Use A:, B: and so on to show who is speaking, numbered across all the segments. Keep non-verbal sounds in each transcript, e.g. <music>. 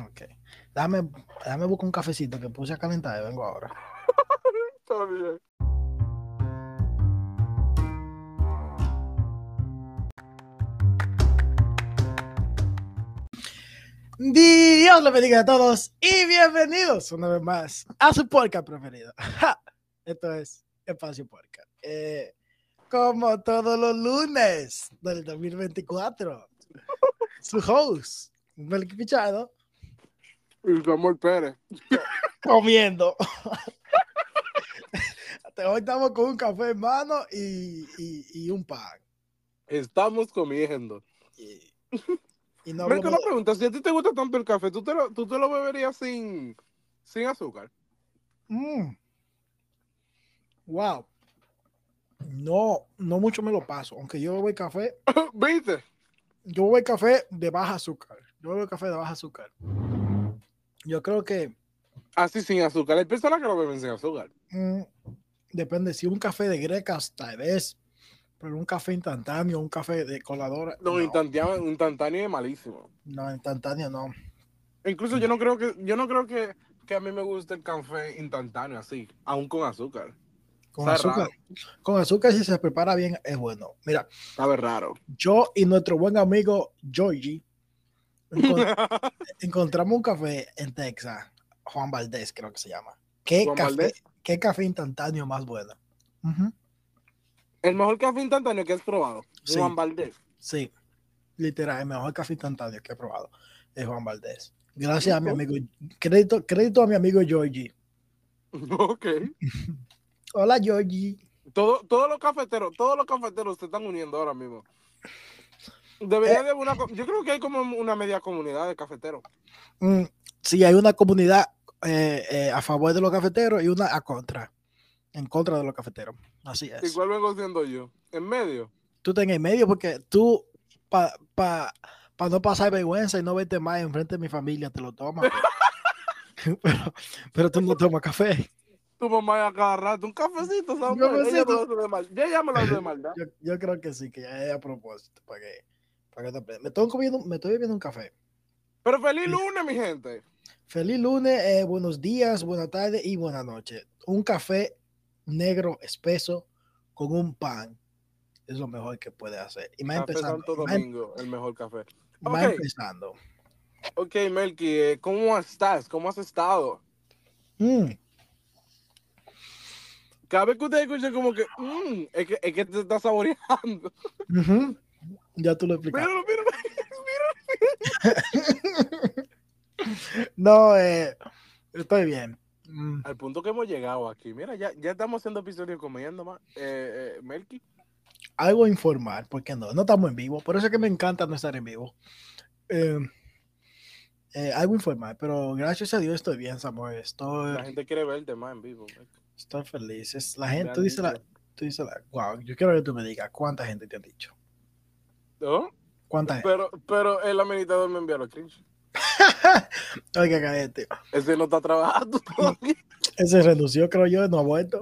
A: Ok. Dame, dame buscar un cafecito que puse a calentar y vengo ahora. <laughs>
B: Está bien.
A: Dios les bendiga a todos y bienvenidos una vez más a su podcast preferido. <laughs> Ja, Esto es Espacio Podcast. Eh, como todos los lunes del 2024, su host, Melky Pichado,
B: Y Samuel Pérez. <laughs>
A: comiendo. <laughs> Hoy estamos con un café en mano y, y- y un pan.
B: Estamos comiendo.
A: Y, y no hablamos
B: una pregunta, si a ti te gusta tanto el café, ¿tú te lo, tú te lo beberías sin, sin azúcar?
A: Mm. Wow. No, no mucho me lo paso. Aunque yo bebo el café, <laughs>
B: ¿Viste?
A: yo bebo el café de baja azúcar. Yo bebo el café de baja azúcar. Yo creo que
B: Así sin azúcar. Hay personas que lo beben sin azúcar.
A: mm, depende si un café de grecas, tal vez. Pero un café instantáneo, un café de coladora.
B: No,
A: No,
B: instantáneo, instantáneo es malísimo.
A: no, instantáneo no.
B: Incluso yo no creo que, yo no creo que, que a mí me guste el café instantáneo así, aún con azúcar.
A: Con
B: Está
A: azúcar,
B: raro.
A: con azúcar, si se prepara bien, es bueno. Mira,
B: Sabe raro.
A: yo y nuestro buen amigo Georgie encon- <laughs> encontramos un café en Texas, Juan Valdés, creo que se llama. ¿Qué,
B: Juan
A: café,
B: Valdés.
A: ¿Qué café instantáneo más bueno?
B: El mejor café instantáneo que has probado.
A: Sí.
B: Juan Valdés.
A: Sí, literal, el mejor café instantáneo que he probado es Juan Valdés. Gracias a mi amigo, crédito, crédito a mi amigo Georgie. <laughs>
B: Ok.
A: Hola Georgie.
B: Todo, todos los cafeteros, todos los cafeteros se están uniendo ahora mismo. Debería
A: Eh.
B: de una, yo creo que hay como una media comunidad de cafeteros.
A: Mm, sí, hay una comunidad eh, eh, a favor de los cafeteros y una a contra, en contra de los cafeteros. Así es.
B: Igual vengo siendo yo. En medio.
A: tú estás en el medio porque tú, para pa, pa no pasar vergüenza y no verte más enfrente de mi familia, te lo tomas. Pero, <laughs> <laughs> pero, pero tú no tomas café.
B: Tu mamá a cada rato, un cafecito, ¿sabes?
A: Un cafecito.
B: Ella me lo de mal. Ya, ya me lo hace de maldad. <laughs>
A: Yo, yo creo que sí, que ya es a propósito. Para que, para que te aprendas. me, estoy comiendo, me estoy bebiendo un café.
B: Pero feliz lunes, mi gente.
A: Feliz lunes, eh, buenos días, buenas tardes y buenas noches. Un café negro espeso con un pan es lo mejor que puede hacer. Y más
B: Café
A: empezando.
B: Santo
A: em-
B: Domingo, el mejor café.
A: más empezando.
B: Ok, Melky, eh, ¿cómo estás? ¿Cómo has estado?
A: Mm,
B: Cada vez que usted escucha como que, mm, es que, es que te está saboreando.
A: ujú. Ya tú lo explicaste.
B: Míralo, míralo.
A: No, eh, estoy bien. Mm,
B: Al punto que hemos llegado aquí. Mira, ya, ya estamos haciendo episodios comiendo más. Eh, eh, Melky.
A: algo informal, porque no, no estamos en vivo. Por eso es que me encanta no estar en vivo. Eh, eh, algo informal, pero gracias a Dios estoy bien, Samuel. Estoy,
B: La gente quiere verte más en vivo. Melky.
A: estoy feliz. Es, la gente,
B: Me
A: tú dices la, tú dices la, wow, yo quiero que tú me digas cuánta gente te han dicho.
B: ¿No?
A: ¿Cuánta gente?
B: Pero, pero el administrador me envió los screenshots. <laughs>
A: Oiga, cállate.
B: Ese no está trabajando <laughs> todavía.
A: Ese renunció, creo yo, no ha vuelto.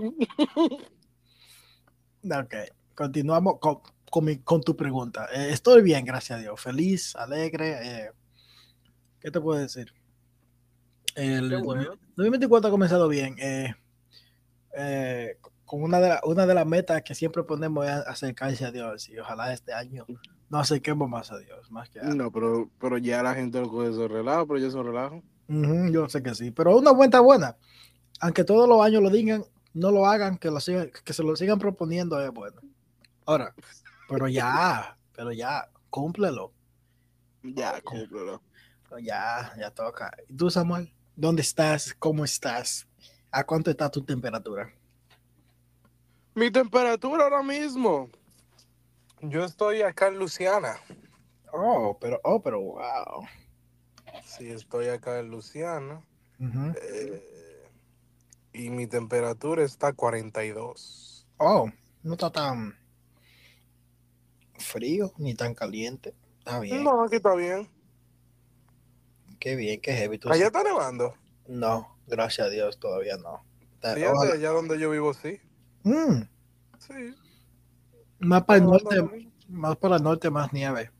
A: Ok, continuamos con, con, mi- con tu pregunta. Eh, estoy bien, gracias a Dios. Feliz, alegre. eh, ¿Qué te puedo decir? El
B: bueno.
A: 2024 ha comenzado bien. eh, eh, con una de, la- una de las metas que siempre ponemos es acercarse a Dios. Y ojalá este año nos acerquemos más a Dios. Más que a-
B: No, pero, pero ya la gente lo coge esos relajos, pero yo esos relajos.
A: Ujú, yo sé que sí, pero una cuenta buena. Aunque todos los años lo digan, no lo hagan, que, lo sigan, que se lo sigan proponiendo es bueno. Ahora, pero ya, <laughs> pero ya, cúmplelo.
B: Ya, cúmplelo.
A: Pero ya, ya toca. ¿Y tú, Samuel? ¿Dónde estás? ¿Cómo estás? ¿A cuánto está tu temperatura?
B: Mi temperatura ahora mismo. Yo estoy acá en Luciana.
A: Oh, pero, oh, pero wow.
B: Sí, estoy acá en Luciana. Eh, y mi temperatura está a 42.
A: Oh, no está tan frío ni tan caliente. Está bien.
B: No, aquí está bien.
A: Qué bien, qué heavy. ¿Tú
B: Allá
A: sí?
B: está nevando.
A: No, gracias a Dios, todavía no. Está-
B: Fíjate, allá donde yo vivo, sí.
A: Mm,
B: Sí.
A: más para el norte, más para el norte, más nieve.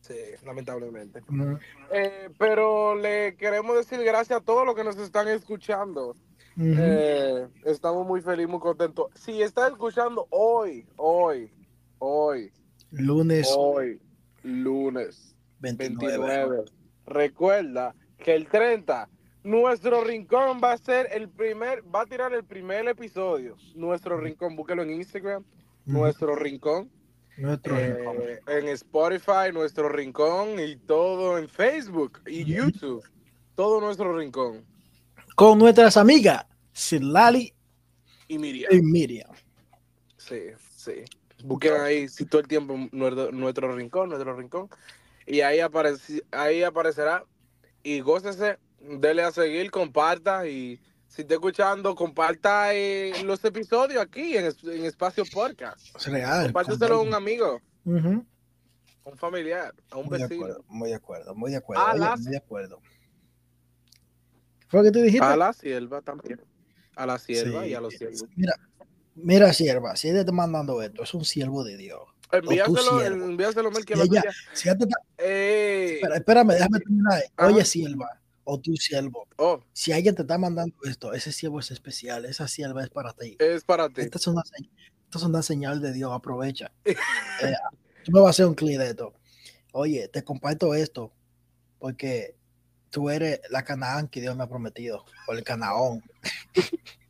B: Sí, lamentablemente.
A: Ujú,
B: Eh, pero le queremos decir gracias a todos los que nos están escuchando. Eh, estamos muy felices, muy contentos. Si estás escuchando hoy, hoy, hoy,
A: Lunes
B: hoy, lunes
A: 29.
B: 29, recuerda que el 30, nuestro rincón va a ser el primer, va a tirar el primer episodio. Nuestro rincón, búsquelo en Instagram, nuestro rincón.
A: Nuestro rincón.
B: Eh, en Spotify, nuestro rincón y todo en Facebook y. YouTube. Todo nuestro rincón.
A: Con nuestras amigas, Silali
B: Y Miriam.
A: y Miriam.
B: Sí, sí. Busquen ahí si todo el tiempo nuestro, nuestro rincón, nuestro rincón. Y ahí, apareci- ahí aparecerá. Y gócese, dele a seguir, comparta. Y si está escuchando, comparta eh, los episodios aquí en, en Espacio Podcast.
A: Es real.
B: Compárteselo a un amigo, a un familiar, a un
A: Muy de
B: vecino.
A: acuerdo, muy de acuerdo, muy de acuerdo.
B: A
A: oye,
B: las-
A: muy de acuerdo. ¿Qué fue lo que tú dijiste?
B: A la sierva también. A la sierva
A: Sí.
B: y a los siervos.
A: Mira, mira, sierva, si ella te mandando esto, es un siervo de Dios.
B: Envíaselo,
A: siervo.
B: envíaselo, Mel, que la
A: ella-
B: tuya.
A: Si ella te está-
B: Eh,
A: espera, espérame, déjame terminar. Oye, sierva, o tu siervo,
B: oh,
A: si alguien te está mandando esto, ese siervo es especial, esa sierva es para ti.
B: es para ti.
A: Esta es una, esto es una señal de Dios, aprovecha. <laughs> Eh, tú me vas a hacer un clip de esto. Oye, te comparto esto porque tú eres la Canaán que Dios me ha prometido, o el Canaón. <laughs>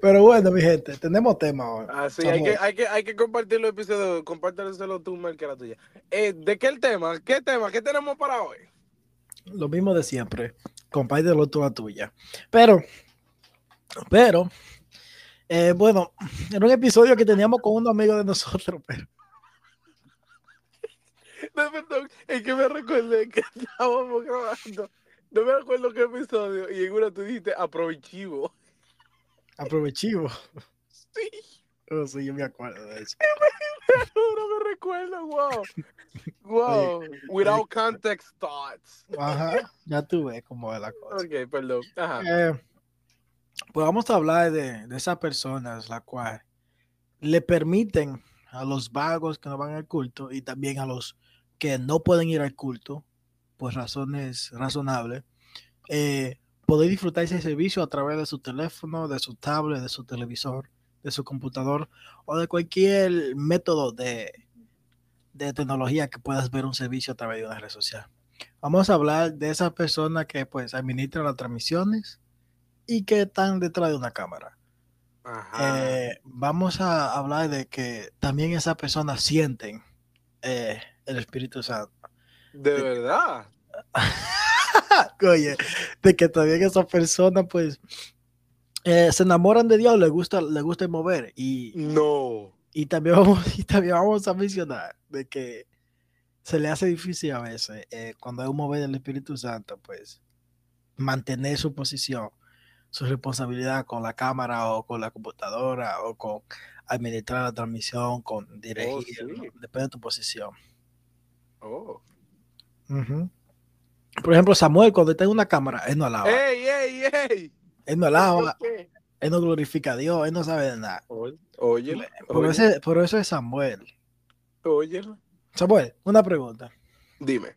A: Pero bueno, mi gente, tenemos tema hoy.
B: Así, Ah, hay que, hay, que, hay que compartir los episodios, compártelo tú, Mel, que la tuya. Eh, ¿De qué el tema? ¿Qué tema? ¿Qué tenemos para hoy?
A: Lo mismo de siempre. Compártelo tú a tuya. Pero, pero, eh, bueno, era un episodio que teníamos con un amigo de nosotros, pero <laughs>
B: No, perdón, es que me recordé que estábamos grabando. No me acuerdo qué episodio. Y en una tú dijiste aprovechivo.
A: aprovechivo. <laughs>
B: Sí,
A: Oh, sí, yo me acuerdo de eso. <laughs>
B: no me recuerdo, wow. Wow. Without context thoughts.
A: Ajá, <laughs> ya tú ves cómo es la cosa.
B: Ok, perdón. Ajá.
A: Eh, pues vamos a hablar de, de esas personas la cual le permiten a los vagos que no van al culto y también a los que no pueden ir al culto por razones razonables eh, poder disfrutar ese servicio a través de su teléfono, de su tablet, de su televisor, de su computador o de cualquier método de, de tecnología que puedas ver un servicio a través de una red social. Vamos a hablar de esas personas que pues administran las transmisiones y que están detrás de una cámara.
B: Ajá.
A: Eh, vamos a hablar de que también esas personas sienten eh, el Espíritu Santo.
B: de verdad. <laughs>
A: Oye, de que también esas personas pues eh, se enamoran de Dios, les gusta, les gusta mover y,
B: No.
A: y también vamos <laughs> y también vamos a mencionar de que se le hace difícil a veces eh, cuando hay un mover del Espíritu Santo pues mantener su posición su responsabilidad con la cámara o con la computadora o con administrar la transmisión con dirigir
B: sí.
A: ¿no? depende de tu posición
B: Oh.
A: Ujú. por ejemplo Samuel cuando está en una cámara él no alaba
B: ¡Ey, ey, ey!
A: Él no alaba él no glorifica a Dios él no sabe de nada
B: Oye,
A: por, ese- por eso es Samuel
B: óyelo.
A: Samuel una pregunta
B: Dime.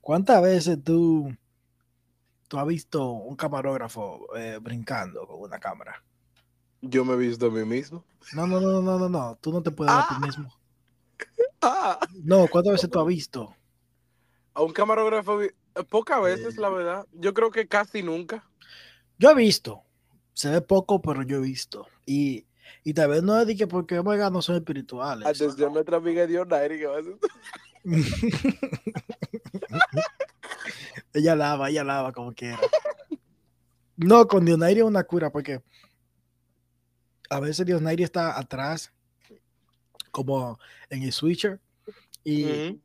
A: ¿Cuántas veces tú, tú has visto un camarógrafo eh, brincando con una cámara?
B: Yo me he visto a mí mismo.
A: No, no, no, no, no, no. Tú no te puedes ver a
B: Ah.
A: ti mismo. <laughs>
B: Ah,
A: No, ¿cuántas veces tú has visto?
B: a un camarógrafo, pocas veces, la verdad. Yo creo que casi nunca.
A: Yo he visto. Se ve poco, pero yo he visto. Y, y tal vez no es de que porque oiga, no son espirituales.
B: Atención, nuestra amiga Dios Nairi, que va a ser-
A: ella lava, ella lava como quiera. No, con Dionairi es una cura porque a veces Dionairi está atrás, como en el switcher, y,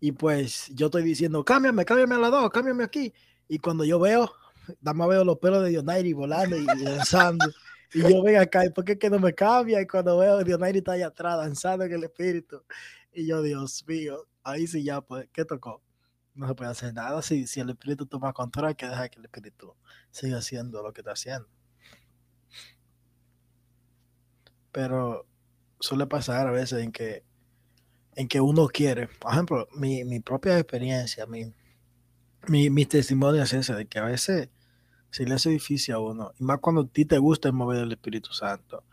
A: y pues yo estoy diciendo, cámbiame, cámbiame a la dos, cámbiame aquí. Y cuando yo veo, nada más veo los pelos de Dionairi volando y, danzando. Y yo vengo acá, ¿y por qué que no me cambia? Y cuando veo a Dionairi está allá atrás danzando en el espíritu. Y yo, Dios mío, ahí sí ya, pues, ¿qué tocó? No se puede hacer nada. Si, si el espíritu toma control, hay que dejar que el espíritu siga haciendo lo que está haciendo. Pero suele pasar a veces en que en que uno quiere. Por ejemplo, mi, mi propia experiencia, mi, mi, mi testimonio es ese, de que a veces se le hace difícil a uno, y más cuando a ti te gusta el mover del Espíritu Santo,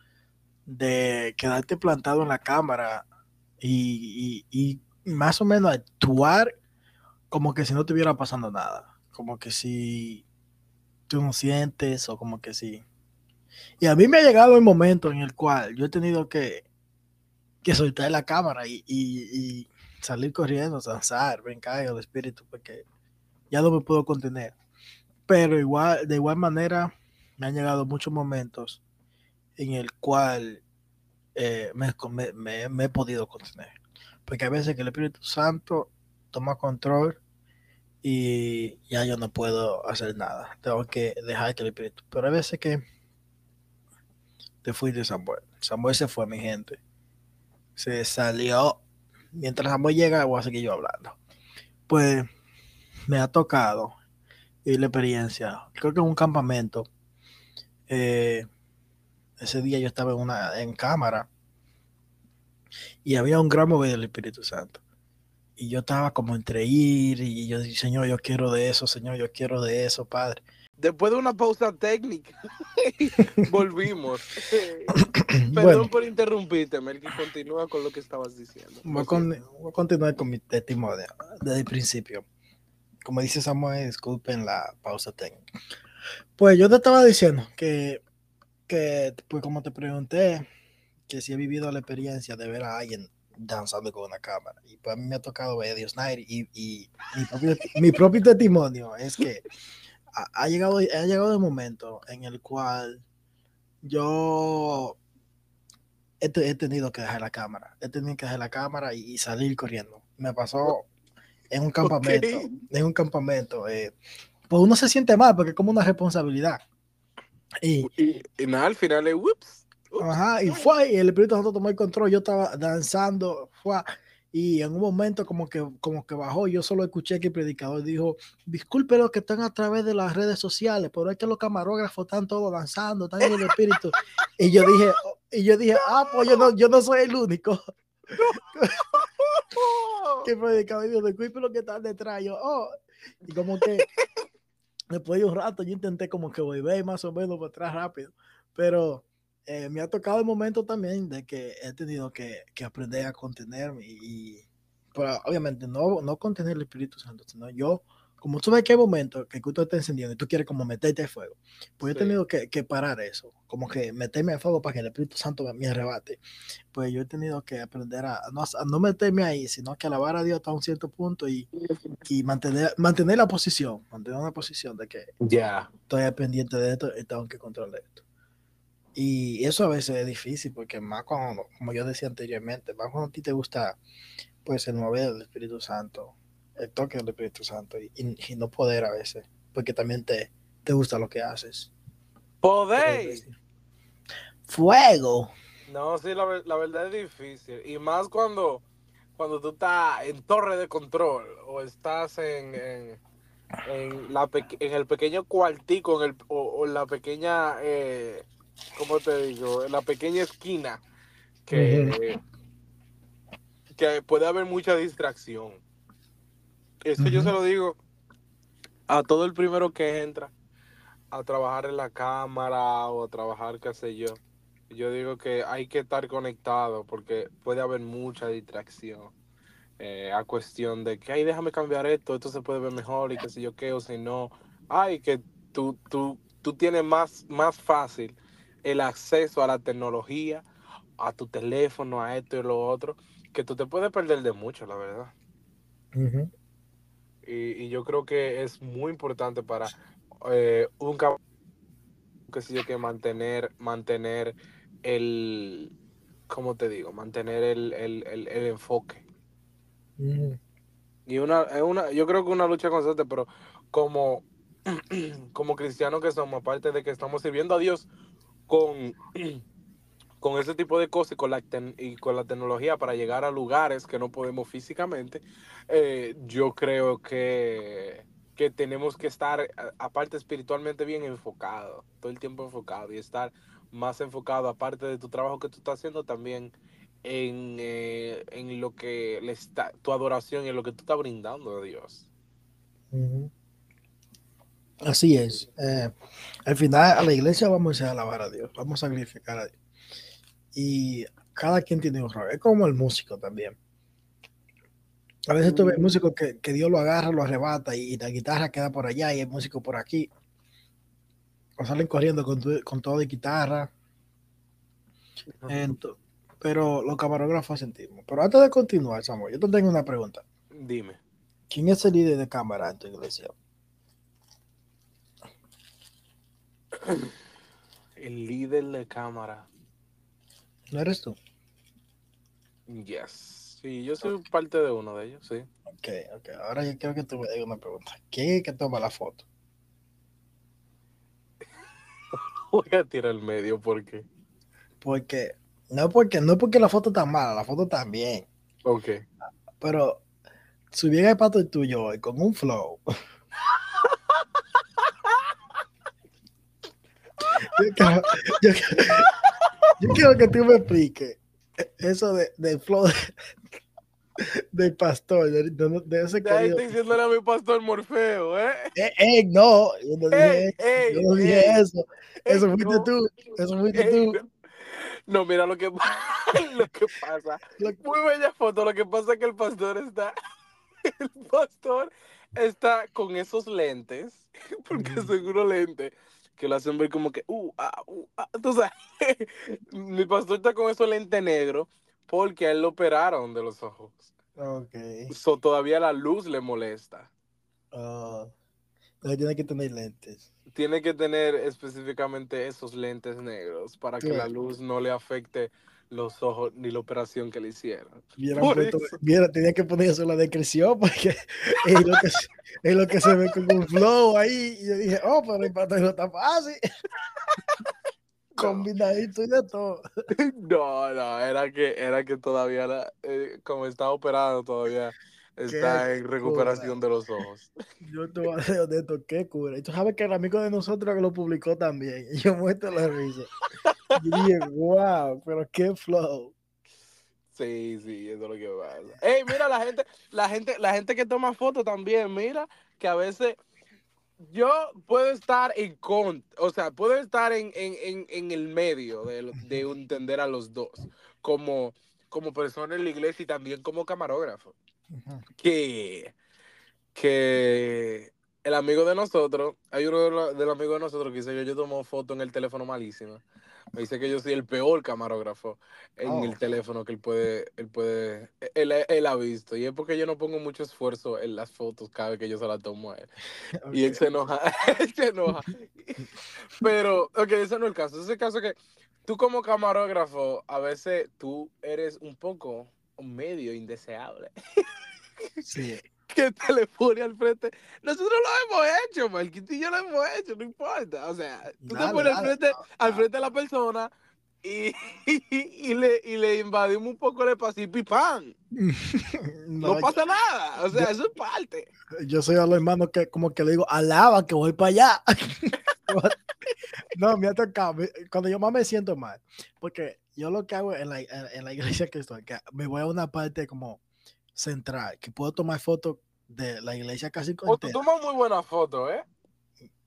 A: de quedarte plantado en la cámara y, y, y más o menos actuar como que si no estuviera pasando nada, como que si tú no sientes o como que si... Y a mí me ha llegado el momento en el cual yo he tenido que, que soltar la cámara y, y, y salir corriendo, danzar, brincar el espíritu, porque ya no me puedo contener. Pero igual, de igual manera, me han llegado muchos momentos en el cual eh, me, he podido contener. Porque a veces que el Espíritu Santo toma control y ya yo no puedo hacer nada. Tengo que dejar que el Espíritu. Pero a veces que te fui de Samuel. Samuel se fue, mi gente. Se salió. Mientras Samuel llega, voy a seguir yo hablando. Pues me ha tocado y la experiencia. Creo que en un campamento. Eh, ese día yo estaba en una en cámara y había un gran mover del Espíritu Santo. Y yo estaba como entre ir y yo dije, Señor, yo quiero de eso, Señor, yo quiero de eso, Padre.
B: Después de una pausa técnica, <laughs> <laughs> volvimos. <clears throat> Perdón bueno, por interrumpirte, Melky, continúa con lo que estabas diciendo.
A: Voy, con, voy a continuar con mi testimonio desde el principio. Como dice Samuel, disculpen la pausa técnica. Pues yo te estaba diciendo que, que, pues como te pregunté, que si he vivido la experiencia de ver a alguien danzando con una cámara. Y pues a mí me ha tocado ver a Dios Night y, y mi, propio, mi, propio, testimonio es que ha, ha, llegado, ha llegado el momento en el cual yo he, he, tenido que dejar la cámara. He tenido que dejar la cámara y, y salir corriendo. Me pasó en un campamento. Okay. En un campamento. Eh, pues uno se siente mal porque es como una responsabilidad.
B: Y, y, y nada, al final es.
A: Ajá, y fue, y el Espíritu Santo tomó el control, yo estaba danzando, fue, y en un momento como que, como que bajó, yo solo escuché que el predicador dijo, disculpe los que están a través de las redes sociales, pero es que los camarógrafos están todos danzando, están en el Espíritu, y yo dije, y yo dije, ah, pues yo no, yo no soy el único. <laughs> que el predicador dijo, disculpe los que están detrás, yo, oh, y como que <laughs> después de un rato yo intenté como que volver más o menos para atrás rápido, pero eh, me ha tocado el momento también de que he tenido que, que aprender a contenerme y, pero obviamente no, no contener el Espíritu Santo, sino yo, como tú ves que hay momentos que tú estás encendiendo y tú quieres como meterte al fuego, pues sí. he tenido que, que, parar eso, como que meterme al fuego para que el Espíritu Santo me, me arrebate. Pues yo he tenido que aprender a no, a no, meterme ahí, sino que alabar a Dios hasta un cierto punto y, y mantener, mantener la posición, mantener una posición de que
B: ya yeah.
A: estoy pendiente de esto y tengo que controlar esto. Y eso a veces es difícil porque más cuando, como yo decía anteriormente, más cuando a ti te gusta pues el mover del Espíritu Santo, el toque del Espíritu Santo y, y, y no poder a veces, porque también te, te gusta lo que haces.
B: ¡Poder!
A: ¡Fuego!
B: No, sí, la, la, verdad es difícil. Y más cuando, cuando tú estás en torre de control o estás en, en, en, la, en el pequeño cuartico en el, o, o la pequeña... Eh, ¿cómo te digo? En la pequeña esquina que, que puede haber mucha distracción. Eso uh -huh. yo se lo digo a todo el primero que entra a trabajar en la cámara o a trabajar, qué sé yo. Yo digo que hay que estar conectado porque puede haber mucha distracción. Eh, a cuestión de que, ay, déjame cambiar esto, esto se puede ver mejor y qué sé yo qué, o si no, ay, que tú, tú, tú tienes más, más fácil el acceso a la tecnología, a tu teléfono, a esto y lo otro, que tú te puedes perder de mucho, la verdad. Uh -huh. Y, y, yo creo que es muy importante para eh, un que sé yo que mantener, mantener el, ¿cómo te digo? Mantener el, el, el, el enfoque. -huh. Y una, es una, yo creo que una lucha constante, pero como, <clears throat> como cristianos que somos, aparte de que estamos sirviendo a Dios con, <clears throat> con ese tipo de cosas y con, la y con la tecnología para llegar a lugares que no podemos físicamente, eh, yo creo que, que tenemos que estar, aparte espiritualmente, bien enfocado, todo el tiempo enfocado y estar más enfocado, aparte de tu trabajo que tú estás haciendo, también en, eh, en lo que le está, tu adoración y en lo que tú estás brindando a Dios.
A: Así es. Eh, al final, a la iglesia vamos a alabar a Dios, vamos a glorificar a Dios. Y cada quien tiene un rol. Es como el músico también. A veces tú ves músicos que, que Dios lo agarra, lo arrebata y, la guitarra queda por allá y el músico por aquí. O salen corriendo con, tu- con todo de guitarra. Pero los camarógrafos sentimos. Pero antes de continuar, Samuel, yo te tengo una pregunta.
B: Dime.
A: ¿Quién es el líder de cámara en tu iglesia?
B: El líder de cámara.
A: ¿No eres tú?
B: Yes. Sí, yo soy parte de uno de ellos, sí.
A: Ok, ok. Ahora yo quiero que tú me digas una pregunta. ¿Quién es que toma la foto? <laughs>
B: Voy a tirar el medio porque.
A: Porque no porque no porque la foto está mala, la foto está bien,
B: Ok.
A: pero si hubiera el pato tuyo hoy con un flow. <laughs> yo, yo yo quiero que tú me expliques eso de, del flow de- del pastor, de, de- de ese
B: Ya
A: querido.
B: estoy diciéndole a mi pastor Morfeo, ¿eh?
A: Eh, eh, no, yo no dije,
B: Ey, ey,
A: yo no dije
B: ey,
A: eso. Eso
B: ey,
A: fuiste
B: no,
A: tú, eso fuiste tú.
B: no. Mira lo que, <laughs> lo que pasa. Muy bella foto. Lo que pasa es que el pastor está. <laughs> El pastor está con esos lentes. <laughs> Porque unos lentes que lo hacen ver como que. Uh, ah, uh, ah. Sabes, <laughs> mi pastor está con esos lentes negros porque a él lo operaron de los ojos.
A: Ok.
B: So, todavía la luz le molesta.
A: Entonces tiene que tener lentes.
B: Tiene que tener específicamente esos lentes negros para que la luz no le afecte los ojos ni la operación que le hicieron.
A: Puesto- viera, tenía que poner eso en la descripción porque <laughs> es lo que, es lo que se ve con un flow ahí. Y yo dije, oh, pero el patrón no está fácil. <laughs> Combinadito y de todo. <laughs>
B: No, no, era que, era que todavía, la- eh, como está operado, todavía está en recuperación de los ojos.
A: Yo te voy a decir honesto, qué cura. Y tú sabes que el amigo de nosotros que lo publicó también. Y yo muestro la risa. Dije, wow, pero qué flow.
B: Sí, sí, eso es lo que pasa. Ey, mira, la gente, la gente, la gente que toma fotos también, mira, que a veces yo puedo estar en contra, o sea, puedo estar en, en, en, en el medio de, de entender a los dos, como, como persona en la iglesia y también como camarógrafo. Que, que el amigo de nosotros, hay uno de los, de los amigos de nosotros que dice que yo tomo foto en el teléfono malísima. Me dice que yo soy el peor camarógrafo en
A: Oh.
B: el teléfono que él puede, él puede, él, él ha visto. Y es porque yo no pongo mucho esfuerzo en las fotos cada vez que yo se las tomo a él. <laughs> Y <laughs> él se enoja, él se enoja. Pero, ok, ese no es el caso. Ese es el caso que tú como camarógrafo, a veces tú eres un poco medio indeseable.
A: Sí. <laughs>
B: que te le pone al frente. Nosotros lo hemos hecho, Marquito y yo lo hemos hecho, no importa. O sea, tú te
A: Dale,
B: pones al frente, al frente de la persona y, <laughs> y, le, y le invadimos un poco el espacio y pipán. No,
A: No,
B: pasa nada. O sea,
A: yo-
B: eso es parte.
A: yo soy a los hermanos que como que le digo, alaba que voy para allá. <laughs> no, me ha tocado, cuando yo más me siento mal, porque yo lo que hago en la, en, en la iglesia que estoy, que me voy a una parte como central, que puedo tomar fotos de la iglesia casi
B: O tú
A: completa.
B: tomas muy buenas fotos, ¿eh?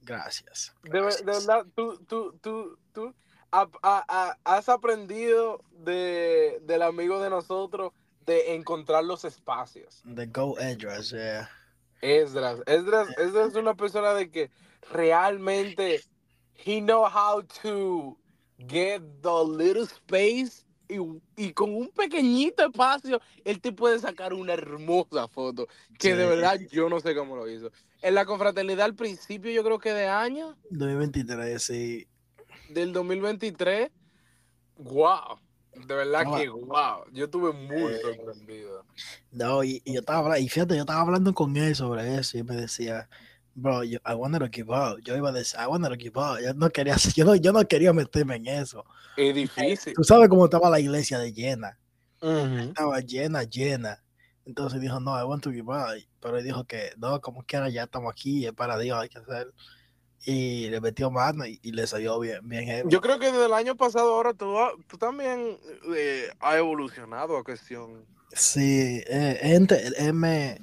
A: Gracias.
B: De, ver- de
A: gracias.
B: verdad, tú, tú, tú, tú ha- ha- ha- has aprendido de, del amigo de nosotros de encontrar los espacios.
A: The Go Address, yeah.
B: Esdras, Esdras, Esdras es una persona de que realmente he know how to get the little space y, y con un pequeñito espacio él te puede sacar una hermosa foto que de verdad yo no sé cómo lo hizo. En la confraternidad al principio yo creo que de año
A: 2023, sí.
B: del 2023, wow, de verdad
A: No,
B: que wow, yo estuve muy
A: eh,
B: sorprendido.
A: No, y, y yo estaba y fíjate, yo estaba hablando con él sobre eso y me decía, bro, yo, I wanted to give up. Yo iba a decir, I wanted to give up. Yo no quería, yo no, yo no quería meterme en eso.
B: Es difícil.
A: Tú sabes cómo estaba la iglesia de llena.
B: Ujú.
A: Estaba llena, llena. Entonces dijo, no, I want to give up. Pero él dijo que, no, como quiera, ya estamos aquí, es para Dios, hay que hacer. y le metió mano y, y le salió bien, bien heavy.
B: Yo creo que desde el año pasado ahora tú, tú también eh, has evolucionado a cuestión.
A: Sí, eh, ente- eh, me,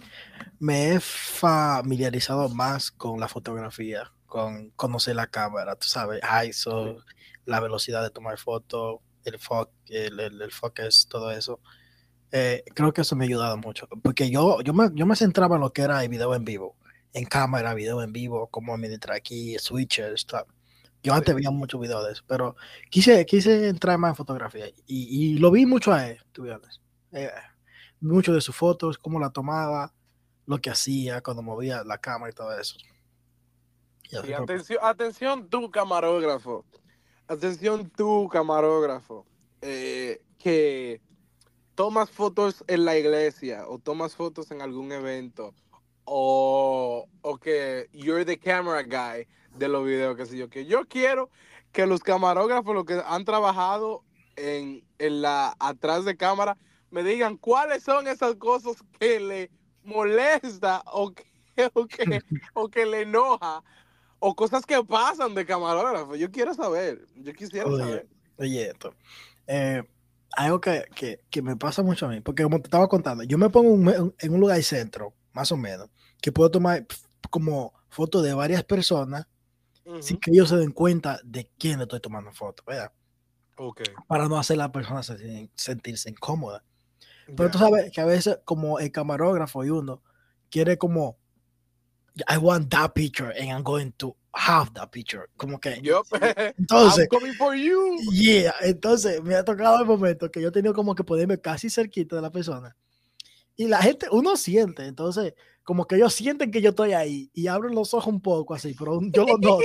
A: me he familiarizado más con la fotografía, con conocer la cámara, tú sabes, ISO, la velocidad de tomar fotos, el, fo- el, el, el focus, todo eso. Eh, creo que eso me ha ayudado mucho, porque yo, yo, me, yo me centraba en lo que era el video en vivo, en cámara, video en vivo, cómo administrar aquí, switches, tal. Yo antes veía muchos videos de eso, pero quise, quise entrar más en fotografía y, y lo vi mucho a él, tú mucho de sus fotos, cómo la tomaba, lo que hacía cuando movía la cámara y todo eso. Y
B: Sí, atención, atención tú, camarógrafo. Atención tú, camarógrafo. eh, que tomas fotos en la iglesia o tomas fotos en algún evento o, o que you're the camera guy de los videos, que sé yo. Que yo quiero que los camarógrafos, los que han trabajado en, en la atrás de cámara, me digan cuáles son esas cosas que le molesta o que, <laughs> o que, o que le enoja o cosas que pasan de camarógrafo. Yo quiero saber. Yo quisiera
A: Oye,
B: saber.
A: Oye, esto. eh, algo que, que, que me pasa mucho a mí, porque como te estaba contando, yo me pongo un- en un lugar centro, más o menos, que puedo tomar como fotos de varias personas sin que ellos se den cuenta de quién le estoy tomando fotos, ¿verdad?
B: Ok.
A: Para no hacer a la persona se- sentirse incómoda. Pero
B: Ya.
A: tú sabes que a veces como el camarógrafo y uno quiere como I want that picture and I'm going to have that picture. Como que
B: Yo, <laughs> <laughs>
A: entonces,
B: I'm coming for you.
A: yeah, entonces me ha tocado el momento que yo he tenido como que ponerme casi cerquita de la persona. Y la gente, uno siente, entonces, como que ellos sienten que yo estoy ahí y abren los ojos un poco así, pero yo lo <laughs> noto.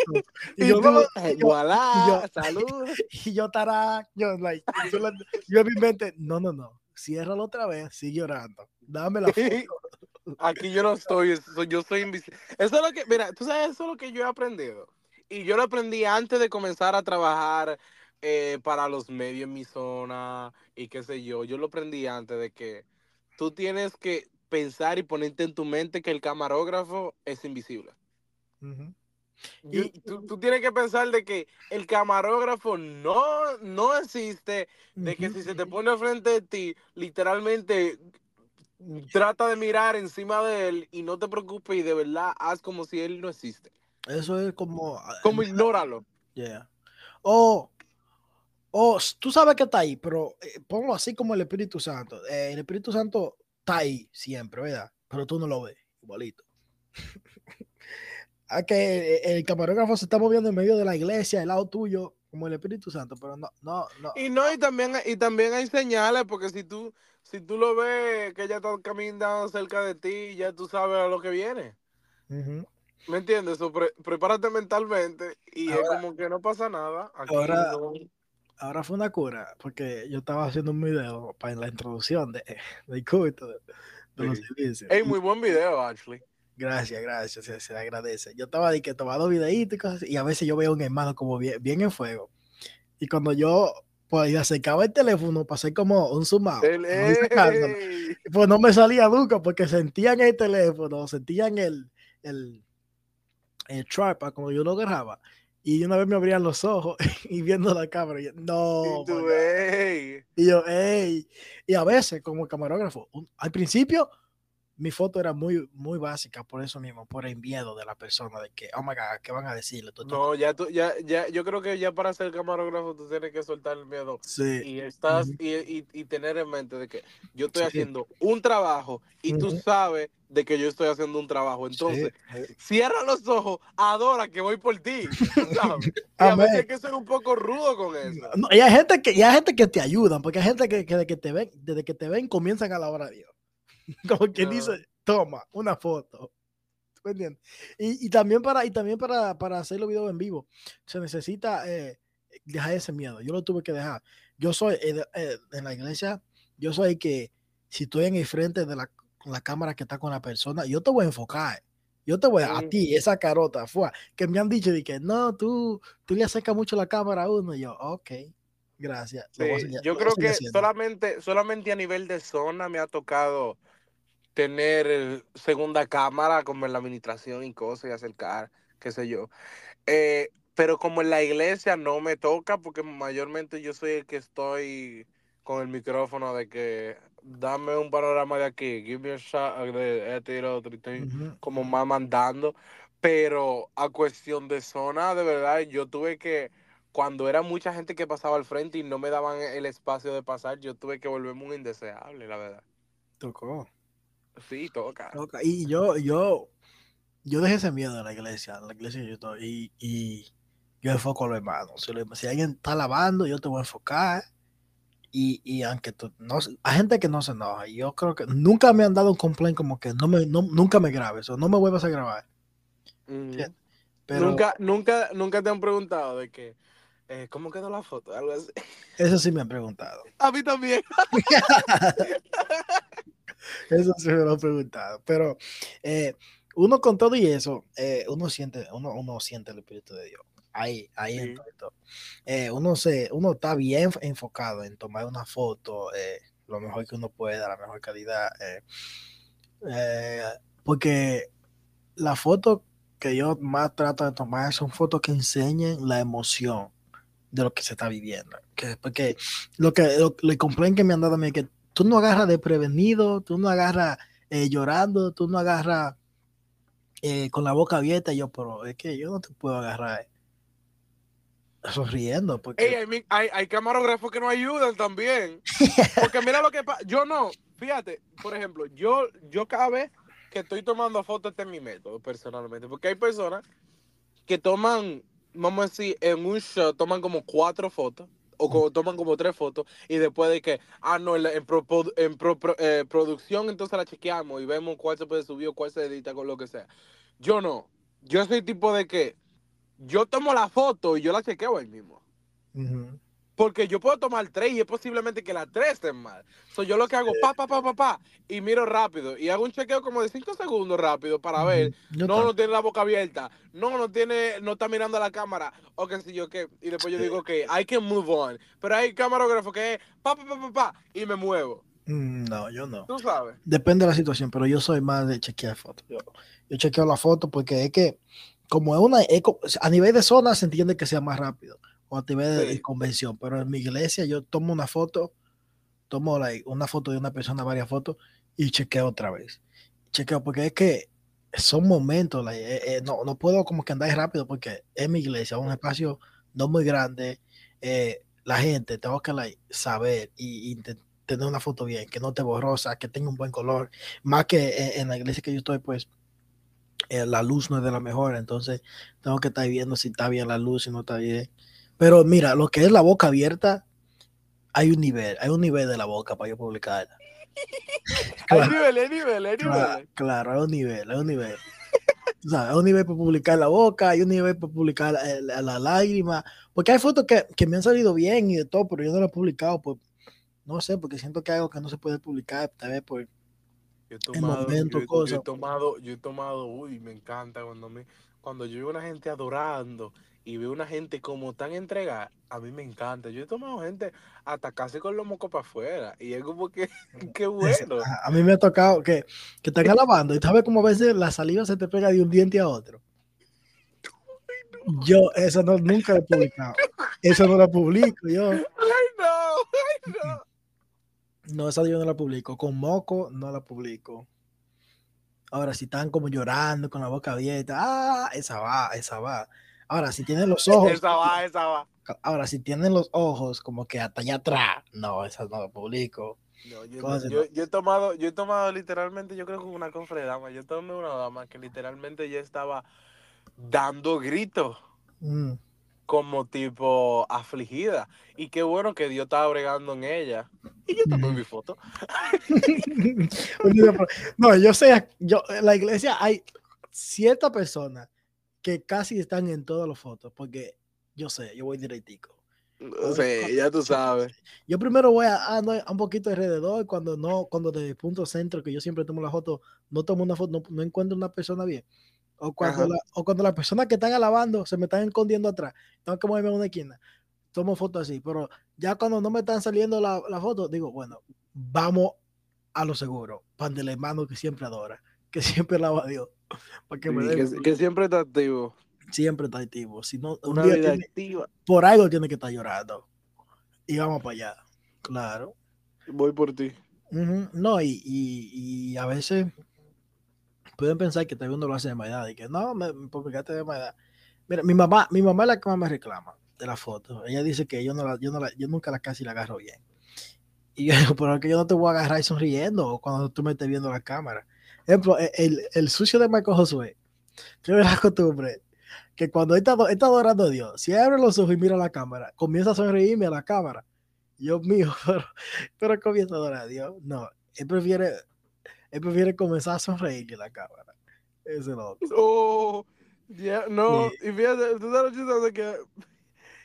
A: Y
B: Y
A: yo, no- y yo-
B: voilà,
A: y yo-
B: salud.
A: y yo estará, yo, like, yo, yo en mi mente, no, no, no, ciérralo otra vez, sigue orando, dame la foto. <laughs>
B: Aquí yo no estoy, yo soy invisible. Eso es lo que, mira, tú sabes, eso es lo que yo he aprendido. Y yo lo aprendí antes de comenzar a trabajar eh, para los medios en mi zona y qué sé yo. Yo lo aprendí antes de que tú tienes que pensar y ponerte en tu mente que el camarógrafo es invisible.
A: Y-
B: tú, tú tienes que pensar de que el camarógrafo no, no existe, de que si se te pone frente de ti, literalmente trata de mirar encima de él y no te preocupes y de verdad haz como si él no existe.
A: Eso es como, ah,
B: Como ignóralo.
A: yeah. O, o s- tú sabes que está ahí, pero eh, ponlo así como el Espíritu Santo. Eh, el Espíritu Santo está ahí siempre, ¿verdad? Pero tú no lo ves, igualito. <laughs> a que eh, el camarógrafo se está moviendo en medio de la iglesia, al lado tuyo, como el Espíritu Santo, pero no, no, no.
B: Y no, y también, y también hay señales, porque si tú, si tú lo ves que ella está caminando cerca de ti, ya tú sabes a lo que viene. ¿Me entiendes? So, pre- prepárate mentalmente y es como que no pasa nada. Aquí
A: ahora-
B: no-
A: Ahora fue una cura, porque yo estaba haciendo un video para la introducción de, del culto de, de los servicios.
B: Ey,
A: y-
B: muy buen video, actually.
A: Gracias, gracias, se, se le agradece. Yo estaba de que tomando videitos y cosas y a veces yo veo un hermano como bien, bien en fuego. Y cuando yo pues acercaba el teléfono para hacer como un
B: ey.
A: pues no me salía nunca porque sentían el teléfono, sentían el, el, el tripod como yo lo grababa. Y una vez me abrían los ojos <laughs> y viendo la cámara, y yo, no,
B: Y tú,
A: my God".
B: ey.
A: Y yo, ey. Y a veces, como camarógrafo, un- al principio, mi foto era muy, muy básica por eso mismo, por el miedo de la persona, de que, oh my God, ¿qué van a decirle?
B: No, ya tú, ya, ya, yo creo que ya para ser camarógrafo tú tienes que soltar el miedo
A: Sí.
B: y estás y, y- y tener en mente de que yo estoy
A: Sí.
B: haciendo un trabajo y tú sabes de que yo estoy haciendo un trabajo. Entonces,
A: sí.
B: cierra los ojos, adora que voy por ti. ¿sabes? <laughs> Y a veces hay que ser un poco rudo con eso.
A: No, y hay gente que, y hay gente que te ayudan, porque hay gente que, que, de que te ven, desde que te ven comienzan a la hora de Dios. <laughs> Como quien
B: No.
A: dice, toma, una foto. ¿Tú me entiendes? Y, y también para, y también para, para hacer los videos en vivo, se necesita eh, dejar ese miedo. Yo lo tuve que dejar. Yo soy eh, eh, en la iglesia, yo soy que si estoy en el frente de la, con la cámara que está con la persona, yo te voy a enfocar. Yo te voy a, a
B: Mm.
A: ti, esa carota, fue, que me han dicho de que no, tú, tú le acercas mucho la cámara a uno. Y yo, ok, gracias. a
B: Sí,
A: seguir-
B: yo
A: a
B: creo que
A: haciendo".
B: solamente, solamente a nivel de zona me ha tocado tener segunda cámara como en la administración y cosas y acercar, qué sé yo. Eh, pero como en la iglesia no me toca porque mayormente yo soy el que estoy con el micrófono de que dame un panorama de aquí, give me a shot de este y lo otro, estoy como más mandando, pero a cuestión de zona, de verdad, yo tuve que, cuando era mucha gente que pasaba al frente y no me daban el espacio de pasar, yo tuve que volverme un indeseable, la verdad.
A: Tocó.
B: Sí, toca.
A: toca. Y yo, yo, yo dejé ese miedo en la iglesia, en la iglesia que yo estoy, y, y yo enfoco a los hermanos. Si, lo- si alguien está lavando, yo te voy a enfocar. Y, y aunque tú, no, hay gente que no se enoja, yo creo que nunca me han dado un complaint como que no me, no, nunca me grabes o no me vuelvas a grabar.
B: Ujú.
A: Sí, Pero
B: Nunca, nunca, nunca te han preguntado de que, eh, ¿cómo quedó la foto? Algo así.
A: eso sí me han preguntado. <laughs>
B: A mí también. <laughs>
A: Eso sí me lo han preguntado. Pero eh, uno con todo y eso, eh, uno siente, uno, uno siente el Espíritu de Dios. Ahí, ahí
B: Sí.
A: todo. Eh, uno se, uno está bien enfocado en tomar una foto, eh, lo mejor que uno pueda, la mejor calidad. eh, eh, porque la foto que yo más trato de tomar son fotos que enseñen la emoción de lo que se está viviendo. Que, porque lo que lo, el complaint que me han dado a mí es que tú no agarras desprevenido, tú no agarras eh, llorando, tú no agarras eh, con la boca abierta. Y yo, pero es que yo no te puedo agarrar sonriendo. Porque
B: Ey, hay, mi- hay, hay camarógrafos que no ayudan también. <laughs> Porque mira lo que pasa. Yo no, fíjate, por ejemplo, yo, yo cada vez que estoy tomando fotos, este es mi método personalmente. Porque hay personas que toman, vamos a decir, en un shot, toman como cuatro fotos. O como, toman como tres fotos y después de que, ah, no, en, pro- en pro- eh, producción entonces la chequeamos y vemos cuál se puede subir o cuál se edita con lo que sea. Yo no. Yo soy tipo de que yo tomo la foto y yo la chequeo ahí mismo.
A: Ujú.
B: Porque yo puedo tomar tres y es posiblemente que las tres estén mal. So, yo lo que hago, pa, pa, pa, pa, pa, y miro rápido. Y hago un chequeo como de cinco segundos rápido para ver.
A: Yo
B: No, no tiene la boca abierta. No, no tiene, no está mirando a la cámara. O qué sé yo qué. Y después yo digo, ok, I can move on. Pero hay camarógrafo que es pa, pa, pa, pa, pa, y me muevo.
A: Mm, No, yo no.
B: Tú sabes.
A: Depende de la situación, pero yo soy más de chequear fotos. Yo, yo chequeo la foto porque es que, como es una, es a nivel de zona se entiende que sea más rápido, o a nivel de,
B: Sí.
A: convención, pero en mi iglesia yo tomo una foto, tomo like, una foto de una persona, varias fotos, y chequeo otra vez. Chequeo porque es que son momentos, like, eh, eh, no, no puedo como que andar rápido porque es mi iglesia, un espacio no muy grande, eh, la gente, tengo que like, saber y, y te- tener una foto bien, que no te borrosa, que tenga un buen color, más que en la iglesia que yo estoy, pues la luz no es de la mejor, entonces tengo que estar viendo si está bien la luz, si no está bien. Pero mira, lo que es la boca abierta, hay un nivel, hay un nivel de la boca para yo publicarla. <laughs>
B: Hay
A: Claro.
B: niveles, hay niveles, hay
A: Claro,
B: niveles.
A: claro, hay un nivel, hay un nivel. Tú sabes, hay un nivel para publicar la boca, hay un nivel para publicar la, la- la lágrima, porque hay fotos que, que me han salido bien y de todo, pero yo no las he publicado, pues no sé, porque siento que hay algo que no se puede publicar, tal vez por
B: Yo he
A: el momento,
B: yo, yo
A: cosas.
B: he tomado, yo he tomado, uy, me encanta cuando me, cuando yo veo una gente adorando y veo una gente como tan entregada, a mí me encanta. Yo he tomado gente hasta casi con los mocos para afuera y es como que, <laughs> qué <laughs> bueno.
A: a, a mí me ha tocado que, que están <laughs> alabando y sabes cómo a veces la saliva se te pega de un diente a otro. Yo eso no, nunca lo he publicado. Eso no lo publico. Yo
B: Ay, no, ay, no.
A: no, esa yo no la publico. Con moco no la publico. Ahora, si están como llorando con la boca abierta, ah, esa va, esa va. Ahora, si tienen los <laughs> ojos,
B: Esa va, esa va.
A: ahora, si tienen los ojos como que hasta allá atrás, no, esa no la publico.
B: No, yo,
A: ¿Cómo
B: no-
A: se
B: yo, yo he tomado, yo he tomado literalmente, yo creo que una cofre de dama. Yo tomé una dama que literalmente ya estaba dando gritos.
A: Mm.
B: como tipo afligida. Y qué bueno que Dios estaba bregando en ella. Y yo tomé
A: Ujú.
B: mi foto. <laughs>
A: No, yo sé, yo, en la iglesia hay ciertas personas que casi están en todas las fotos, porque yo sé, yo voy directico.
B: Sé, ya tú sabes.
A: Yo primero voy a, a, no, a un poquito alrededor, cuando no, cuando desde el punto centro, que yo siempre tomo la foto, no tomo una foto, no, no encuentro una persona bien. O cuando, la, o cuando las personas que están alabando se me están escondiendo atrás, tengo que moverme a una esquina. Tomo fotos así, pero ya cuando no me están saliendo la, la foto, digo, bueno, vamos a lo seguro, pan del hermano que siempre adora, que <laughs> siempre alaba a Dios. <laughs> Para que,
B: Sí,
A: me dé-
B: que, que siempre está activo.
A: siempre está activo. Si no, un
B: Una
A: día
B: vida
A: tiene-
B: activa.
A: por algo tiene que estar llorando. Y vamos para allá. Claro.
B: Voy por ti.
A: No, y, y, y a veces pueden pensar que también uno lo hace de maldad y que no, me, me publicaste de maldad. Mira, mi mamá, mi mamá es la que más me reclama de la foto. Ella dice que yo no la, yo no la, yo nunca la casi la agarro bien. Y yo digo, pero que yo no te voy a agarrar sonriendo o cuando tú me estés viendo la cámara. Ejemplo, e- el, el sucio de Michael Josué tiene la costumbre que cuando él está, él está adorando a Dios, si abre los ojos y mira la cámara, comienza a sonreírme a la cámara. Dios mío, <laughs> pero, pero comienza a adorar a Dios. No, él prefiere, él prefiere comenzar a sonreírle a la cámara. Ese es lo otro.
B: Oh, ya, no. Y fíjate, tú sabes lo que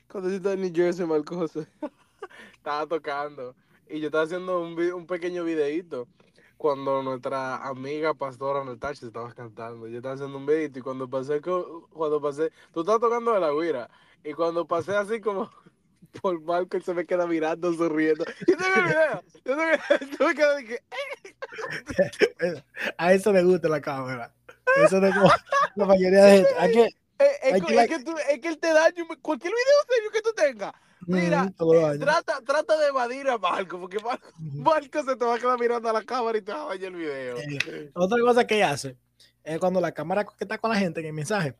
B: cuando yo estaba en New Jersey, Marco José <laughs> estaba tocando y yo estaba haciendo un, un pequeño videíto cuando nuestra amiga pastora Natasha estaba cantando. Yo estaba haciendo un videito y cuando pasé, cuando pasé, tú estabas tocando de la guira y cuando pasé así como <laughs> por Marco, él se me queda mirando, sonriendo. Yo tengo el video. Yo tengo, <laughs> yo me quedo de que, <laughs>
A: A eso le gusta la cámara. Eso es como la mayoría de gente. Hay que,
B: es, que, es tú- es que él te daña cualquier video serio que tú tengas. Mira,
A: Mm,
B: eh, trata, trata de evadir a Marco, porque <laughs> Marco, se te va a quedar mirando a la cámara y te va a dañar el video.
A: Eh, Otra cosa que ella hace es cuando la cámara que está con la gente en el mensaje,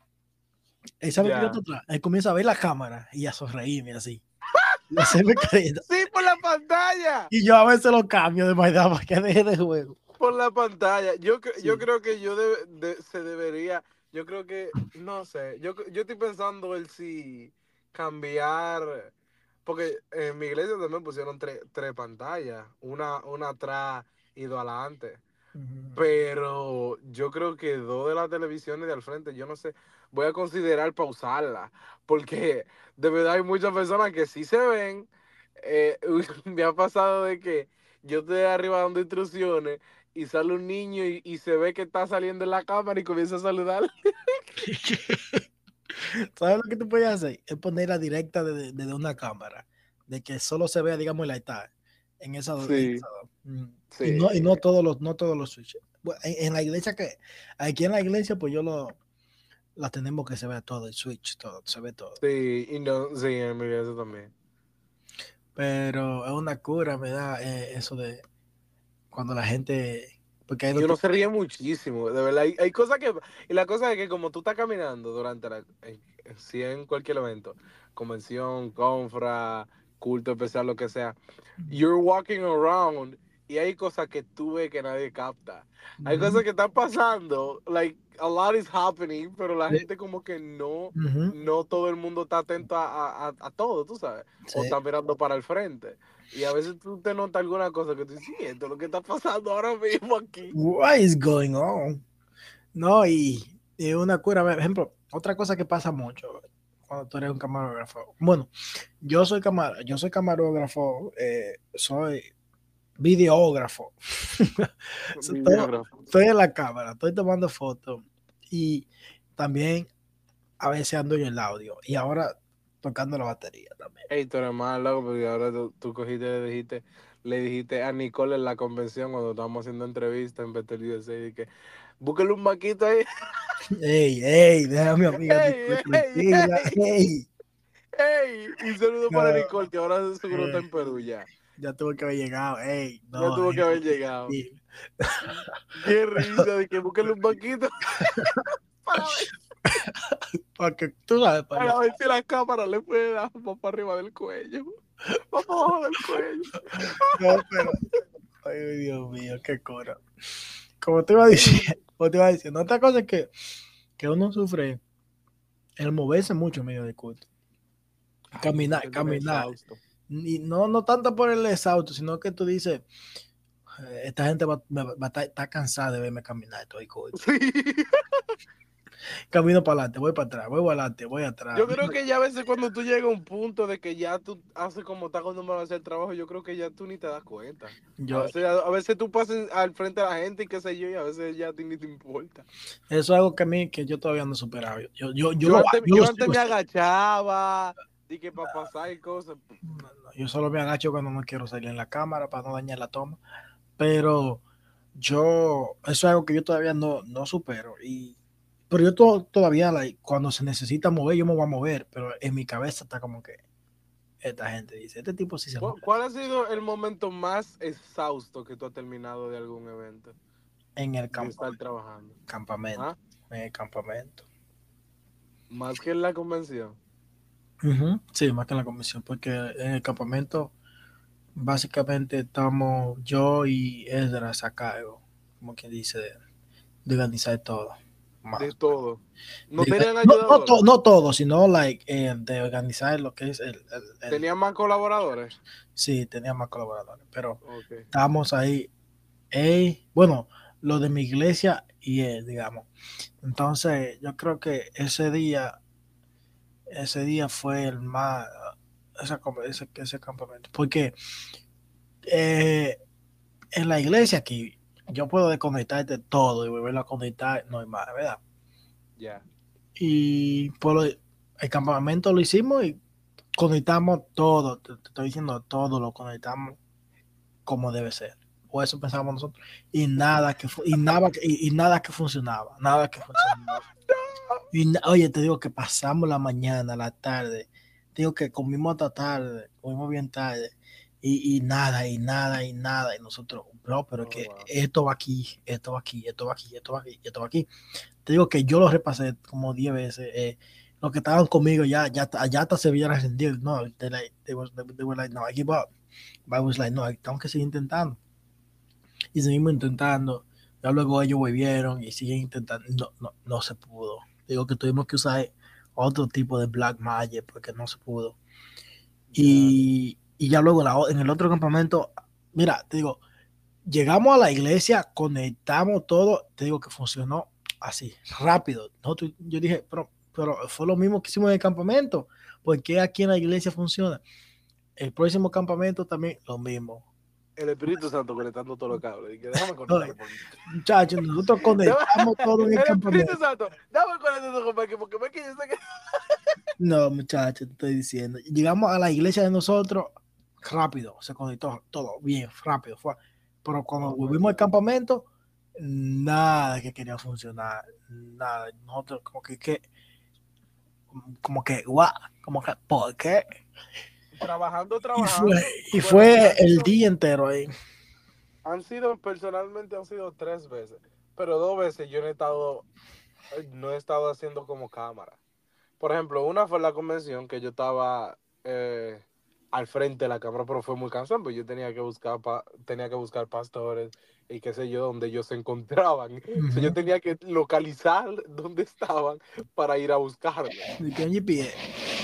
A: él sabe que
B: Ya.
A: yo estoy atrás, él comienza a ver la cámara y a sonreírme así. <laughs> Y, hacerme carita.
B: Sí, por la pantalla.
A: y yo a veces lo cambio de maldad para que deje de juego.
B: Por la pantalla. Yo, yo
A: Sí.
B: creo que yo de- se debería, yo creo que, no sé, yo, yo estoy pensando el si cambiar, porque en mi iglesia también pusieron tres, tres pantallas, una, una atrás y dos adelante. Pero yo creo que dos de las televisiones de al frente, yo no sé, voy a considerar pausarla, porque de verdad hay muchas personas que sí se ven. eh, <laughs> me ha pasado de que yo estoy arriba dando instrucciones y sale un niño y, y se ve que está saliendo en la cámara y comienza a saludar. <laughs> <laughs>
A: ¿Sabes lo que tú puedes hacer? Es ponerla directa desde, desde una cámara, de que solo se vea, digamos, el altar en esa en
B: Sí.
A: esa- mm.
B: Sí.
A: Y no, y no todos los, no todos los switches. Bueno, en, en la iglesia que, aquí en la iglesia, pues yo lo la tenemos que se vea todo, el switch, todo, se ve todo.
B: Sí, y no, sí, en mi iglesia también.
A: Pero es una cura, me da eh, eso de cuando la gente, porque hay
B: Y
A: lo
B: uno
A: que-
B: se ríe muchísimo, de verdad. Hay, hay cosas que. Y la cosa es que, como tú estás caminando durante la. Si en cualquier evento, convención, confra, culto especial, lo que sea, you're walking around y hay cosas que tú ves que nadie capta. Hay
A: Ujú,
B: cosas que están pasando, like, a lot is happening, pero la
A: Sí.
B: gente como que no.
A: ujú,
B: No todo el mundo está atento a, a, a- todo, tú sabes. O
A: sí.
B: está mirando para el frente. Y a veces tú te notas alguna cosa que tú dices, sí, esto es lo que está pasando ahora mismo aquí.
A: What is going on? No, y, y una cura, por ejemplo, otra cosa que pasa mucho cuando tú eres un camarógrafo. Bueno, yo soy camar yo soy camarógrafo, eh, soy videógrafo. <laughs> Estoy-
B: Videógrafo.
A: Estoy en la cámara, estoy tomando fotos y también a veces ando en el audio y ahora tocando la batería también.
B: Ey, tú eres más loco porque ahora tú, tú cogiste y le dijiste, le dijiste a Nicole en la convención cuando estábamos haciendo entrevista en Betel y que búsquele un maquito ahí. <laughs>
A: Ey, ey, déjame amiga.
B: Ey, ey,
A: tranquila, ey.
B: ¡Ey! Un saludo para. Nicole, que ahora seguro está
A: Eh.
B: en Perú ya.
A: Ya tuvo que haber llegado, ey.
B: Ya
A: no,
B: tuvo
A: ey,
B: que haber llegado.
A: sí.
B: Qué risa de que búsquele un maquito para <laughs> ver,
A: Para que tú sabes, para
B: para ver si la cámara le puede dar para arriba del cuello. Para abajo del cuello.
A: No, pero. Ay, Dios mío, qué cora. Como te iba diciendo, como te iba diciendo, otra cosa es que, que uno sufre el moverse mucho en medio de culto. Caminar,
B: Ay,
A: caminar. Y no, no tanto por el exhausto, sino que tú dices, "Eh, esta gente va, va a estar está cansada de verme caminar, estoy.
B: Sí. <laughs>
A: Camino para adelante, voy para atrás, voy para adelante, voy atrás.
B: Yo creo que ya a veces cuando tú llegas a un punto de que ya tú haces como estás acostumbrado a hacer trabajo, yo creo que ya tú ni te das cuenta. A
A: Yo-
B: veces, a veces tú pasas al frente de la gente y qué sé yo, y a veces ya a ti ni te importa.
A: eso es algo que a mí, que yo todavía no he superado. Yo, yo, yo,
B: Yo, antes,
A: yo
B: yo
A: lo
B: antes me agachaba, y que para pasar y cosas.
A: No, no, yo solo me agacho cuando no quiero salir en la cámara para no dañar la toma. pero yo, eso es algo que yo todavía no, no supero. Y, pero yo to- todavía, like, cuando se necesita mover, yo me voy a mover, pero en mi cabeza está como que esta gente dice, este tipo sí se
B: ¿Cu-
A: mueve
B: ¿Cuál ha sido el momento más exhausto que tú has terminado de algún evento?
A: en el campo,
B: estar trabajando.
A: campamento,
B: ¿Ah?
A: en el campamento.
B: Más que en la convención.
A: Ujú, Sí, más que en la comisión, porque en el campamento básicamente estamos yo y Esdras a cargo, como quien dice, de, de organizar todo. Más.
B: De todo. No
A: De-
B: tenían
A: no, no, to- no todo, sino like, eh, de organizar lo que es el, el- el-
B: Tenían más colaboradores.
A: sí, tenía más colaboradores, pero
B: Ok.
A: estábamos ahí, bueno, lo de mi iglesia y él, digamos. Entonces, yo creo que ese día, ese día fue el más, ese, ese campamento, porque eh, en la iglesia aquí, yo puedo desconectarte todo y volverlo a conectar, no hay más, ¿verdad?
B: Ya.
A: Y por lo- el campamento lo hicimos y conectamos todo, te, te estoy diciendo todo, lo conectamos como debe ser. O eso pensábamos nosotros. Y nada que y nada y, y nada que funcionaba, nada que funcionaba. Y oye, te digo que pasamos la mañana, la tarde, te digo que comimos hasta tarde, comimos bien tarde. Y, y nada, y nada, y nada. Y nosotros, bro, pero es
B: Oh,
A: que
B: wow.
A: esto va aquí, esto va aquí, esto va aquí, esto va aquí, esto va aquí. Te digo que yo lo repasé como 10 veces. eh, los que estaban conmigo ya, ya, ya hasta se habían rendido. No, they, like, they, was, they, they were like, no, I give up. But I was like, no, tengo que seguir intentando. Y seguimos intentando. Ya luego ellos volvieron y siguen intentando. No, no, no se pudo. Digo que tuvimos que usar otro tipo de Black Magic porque no se pudo. Y, y ya luego la en el otro campamento, mira, te digo, llegamos a la iglesia, conectamos todo, te digo que funcionó así, rápido. Nosotros- yo dije, pero, pero fue lo mismo que hicimos en el campamento, porque aquí en la iglesia funciona. El próximo campamento también lo mismo.
B: El Espíritu Santo conectando todos los cables. Y que déjame <laughs> conectar.
A: Muchachos, nosotros <laughs> conectamos todo en el
B: El
A: campamento.
B: Espíritu Santo, dame conectar con Mikey, porque Mikey yo sé que.
A: No, muchachos, te estoy diciendo. Llegamos a la iglesia de nosotros rápido, se conectó todo bien, rápido. Fue. Pero cuando volvimos al campamento, nada que quería funcionar, nada. Nosotros como que, que como que, guau, como que, ¿por qué?
B: Trabajando,
A: Y
B: trabajando.
A: fue, y fue el día entero ahí.
B: Han sido, personalmente han sido tres veces. Pero dos veces yo no he estado, no he estado haciendo como cámara. Por ejemplo, una fue la convención que yo estaba eh, al frente de la cámara, pero fue muy cansado, pues yo tenía que buscar pa- tenía que buscar pastores y qué sé yo, donde ellos se encontraban. O sea, yo tenía que localizar <laughs> dónde estaban para ir a buscarlos.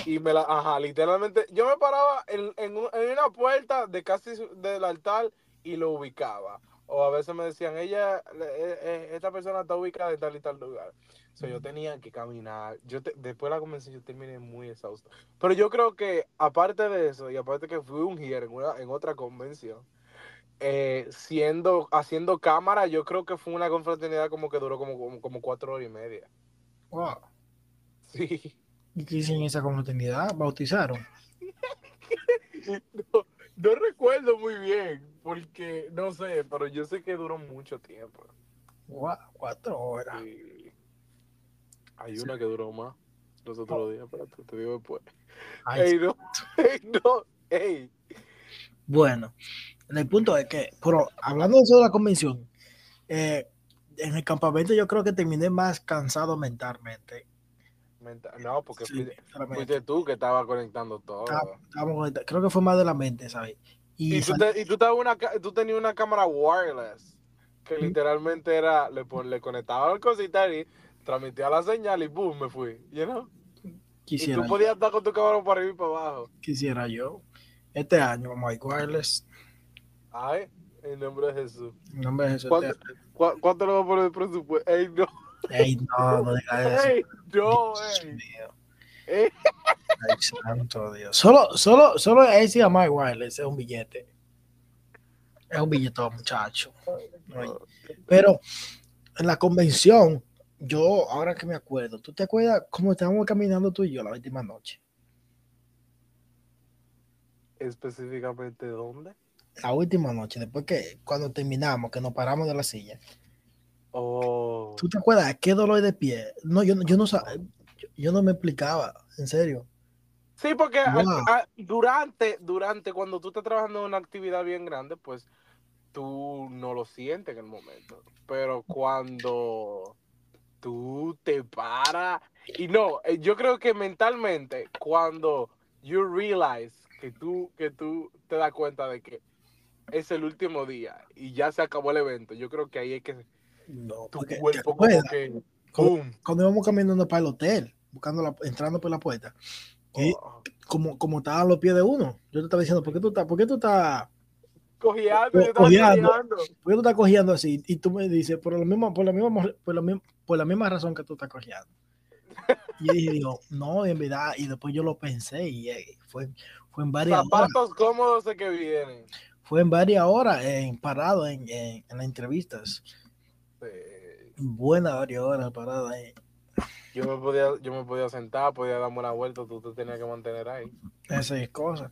B: <laughs>
A: Y
B: me la, ajá, literalmente, yo me paraba en, en, un- en una puerta de casi del altar y lo ubicaba. O a veces me decían, ella, eh, eh, esta persona está ubicada en tal y tal lugar. O sea, yo tenía que caminar. Yo te- después de la convención yo terminé muy exhausto. Pero yo creo que aparte de eso, y aparte que fui un en, una, en otra convención, eh, siendo, haciendo cámara, yo creo que fue una confraternidad como que duró como, como, como cuatro horas y media.
A: Wow. <laughs>
B: Sí.
A: ¿Y qué hicieron en esa comunidad? ¿Bautizaron?
B: No, no recuerdo muy bien, porque no sé, pero yo sé que duró mucho tiempo.
A: Wow, cuatro horas.
B: Hay una que duró más los otros días, pero te, te digo después.
A: Ay,
B: Ey, no, <laughs> ey, no, ey.
A: Bueno, en el punto es que, pero hablando de eso de la convención, eh, en el campamento yo creo que terminé más cansado mentalmente.
B: No, porque
A: Sí,
B: fuiste, fuiste tú que estabas conectando todo.
A: Estaba- estábamos creo que fue más de la mente, ¿sabes? Y,
B: Y tú, te- y tú, una, tenías una cámara wireless, que literalmente era, le, le conectaba el cosita y transmitía la señal y boom, me fui, you know? Y
A: quisiera,
B: tú podías estar con tu cámara para arriba y para abajo.
A: quisiera yo. Este año, vamos a ir wireless.
B: Ay, en nombre de Jesús.
A: En nombre de Jesús.
B: ¿Cuánto,
A: este-
B: cua- cuánto le va a poner el presupuesto? Ey, no,
A: Ey, no, no digas eso.
B: ey, no,
A: Dios
B: ey.
A: mío.
B: Ey.
A: Ay, santo Dios. Solo, solo, solo ahí se llama wireless, es un billete. Es un billetón, muchacho. Pero en la convención, yo, ahora que me acuerdo, ¿tú te acuerdas cómo estábamos caminando tú y yo la última noche?
B: Específicamente, ¿dónde?
A: la última noche, después que cuando terminamos, que nos paramos de la silla.
B: Oh.
A: ¿Tú te acuerdas? ¿Qué dolor de pie? No, yo, yo no sabía, yo, yo no me explicaba, en serio.
B: Sí, porque a-
A: Wow.
B: a- durante, durante, cuando tú estás trabajando en una actividad bien grande, pues tú no lo sientes en el momento. Pero cuando tú te paras, y no, eh, yo creo que mentalmente, cuando you realize que tú, que tú te das cuenta de que es el último día y ya se acabó el evento, yo creo que ahí es que
A: No,
B: tu
A: porque, ¿te
B: cuerpo como que,
A: Cuando, cuando íbamos caminando para el hotel, buscando la, entrando por la puerta, y
B: Oh.
A: como, como estaban los pies de uno, yo te estaba diciendo, ¿por qué tú estás, por qué tú estás,
B: Cojeando, yo estaba
A: cojeando. por qué tú estás cogiendo así? Y tú me dices, por la misma, por la misma, por la misma, por la misma razón que tú estás cogiendo. <laughs> Y yo dije, digo, no, en verdad, y después yo lo pensé y eh, fue, fue en varias horas,
B: Zapatos cómodos de que vienen.
A: fue en varias horas en, parado en, en, en las entrevistas.
B: Sí.
A: Buenas varias horas parado ahí.
B: Yo me podía, yo me podía sentar, podía darme una vuelta, tú te tenías que mantener ahí.
A: Esa es cosa.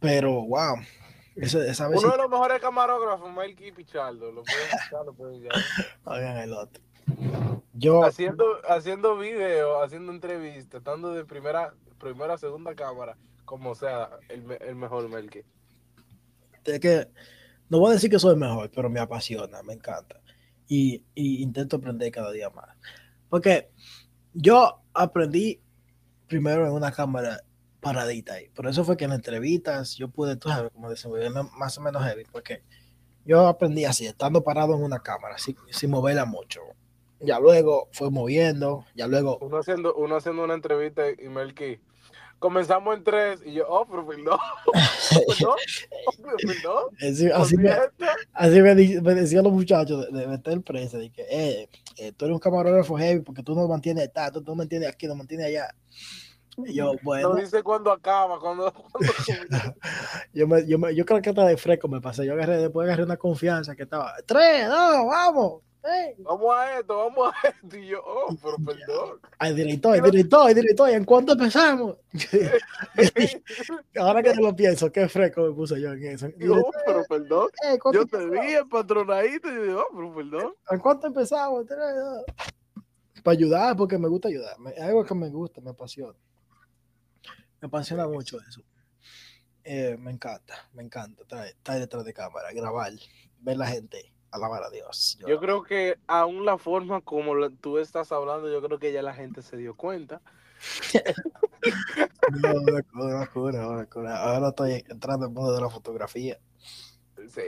A: Pero, wow, esa, esa vez
B: Uno de los mejores camarógrafos, Mikey Pichardo. Lo pueden buscar, lo pueden. <laughs>
A: Oigan el otro. Yo,
B: Haciendo, haciendo video, haciendo entrevistas, estando de primera, primera, segunda cámara, como sea, el, el mejor Melky.
A: es que no voy a decir que soy mejor, pero me apasiona, me encanta. Y, y intento aprender cada día más. Porque yo aprendí primero en una cámara paradita ahí. Por eso fue que en entrevistas yo pude, tú sabes, como desenvolverme más o menos heavy. Porque yo aprendí así, estando parado en una cámara, sin, sin moverla mucho. Ya luego fue moviendo, ya luego
B: Uno haciendo, uno haciendo una entrevista y Melky. Comenzamos en tres y yo, oh, pero pero perdón. <laughs>
A: así, me. Así me, decían los muchachos de, de meter presa, de que eh, eh, tú eres un camarógrafo heavy porque tú no mantienes tanto, tú no mantienes aquí, no mantienes allá. Y yo, bueno,
B: No dice cuándo acaba, cuando, cuando <laughs>
A: yo, me, yo, me- yo creo que hasta de fresco me pasé. Yo agarré, después agarré una confianza que estaba, tres, dos, vamos. Eh".
B: vamos a esto, vamos a esto. Y yo, oh, pero perdón.
A: Ay, director, director, director, ¿y en cuánto empezamos? <laughs> Ahora que lo pienso, qué fresco me puse yo en eso.
B: Yo, oh, pero perdón.
A: Eh, ¿cuánto
B: Yo te
A: empezamos?
B: vi patronadito y yo, oh, pero perdón.
A: ¿En cuánto empezamos? Para ayudar, porque me gusta ayudar. Es algo que me gusta, me apasiona. Me apasiona mucho eso. Eh, me encanta, me encanta estar, estar detrás de cámara, grabar, ver la gente, alabar a Dios. Yo-
B: Yo creo que aún la forma como tú estás hablando, yo creo que ya la gente se dio cuenta. <laughs>
A: no, una una. Ahora estoy entrando en el mundo de la fotografía.
B: Sí,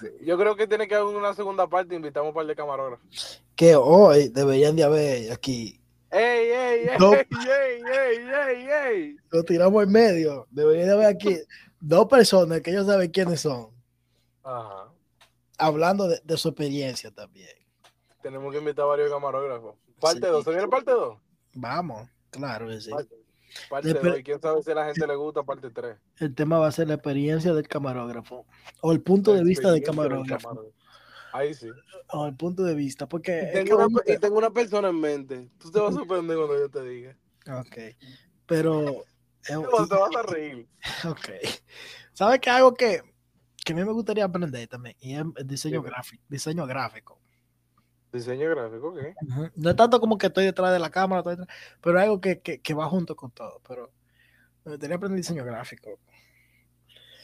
B: sí. Yo creo que tiene que haber una segunda parte, invitamos un par de camarógrafos.
A: Que hoy deberían de haber aquí,
B: ¡Ey, ey, ey, ey, ey, ey, ey, ey!
A: lo tiramos en medio, deberían de haber aquí dos personas que ellos saben quiénes son,
B: Ajá.
A: Hablando de, de su experiencia también.
B: Tenemos que invitar a varios camarógrafos. Parte
A: Sí.
B: 2, ¿se viene parte 2?
A: Vamos, claro que sí.
B: Parte
A: Después-
B: 2, y quién sabe si a la gente le gusta parte 3.
A: El tema va a ser la experiencia del camarógrafo o el punto de vista del camarógrafo
B: Ahí sí.
A: o el punto de vista, porque
B: Y tengo, una, y tengo una persona en mente. Tú te vas a sorprender cuando yo te diga.
A: ok, pero <laughs> eh,
B: Te vas a <laughs> reír.
A: ok, ¿sabes que algo que, que a mí me gustaría aprender también y es el diseño gráfico, diseño gráfico.
B: Diseño gráfico, ¿qué?
A: No es tanto como que estoy detrás de la cámara, detrás- pero algo que, que, que va junto con todo, pero me gustaría aprender diseño gráfico.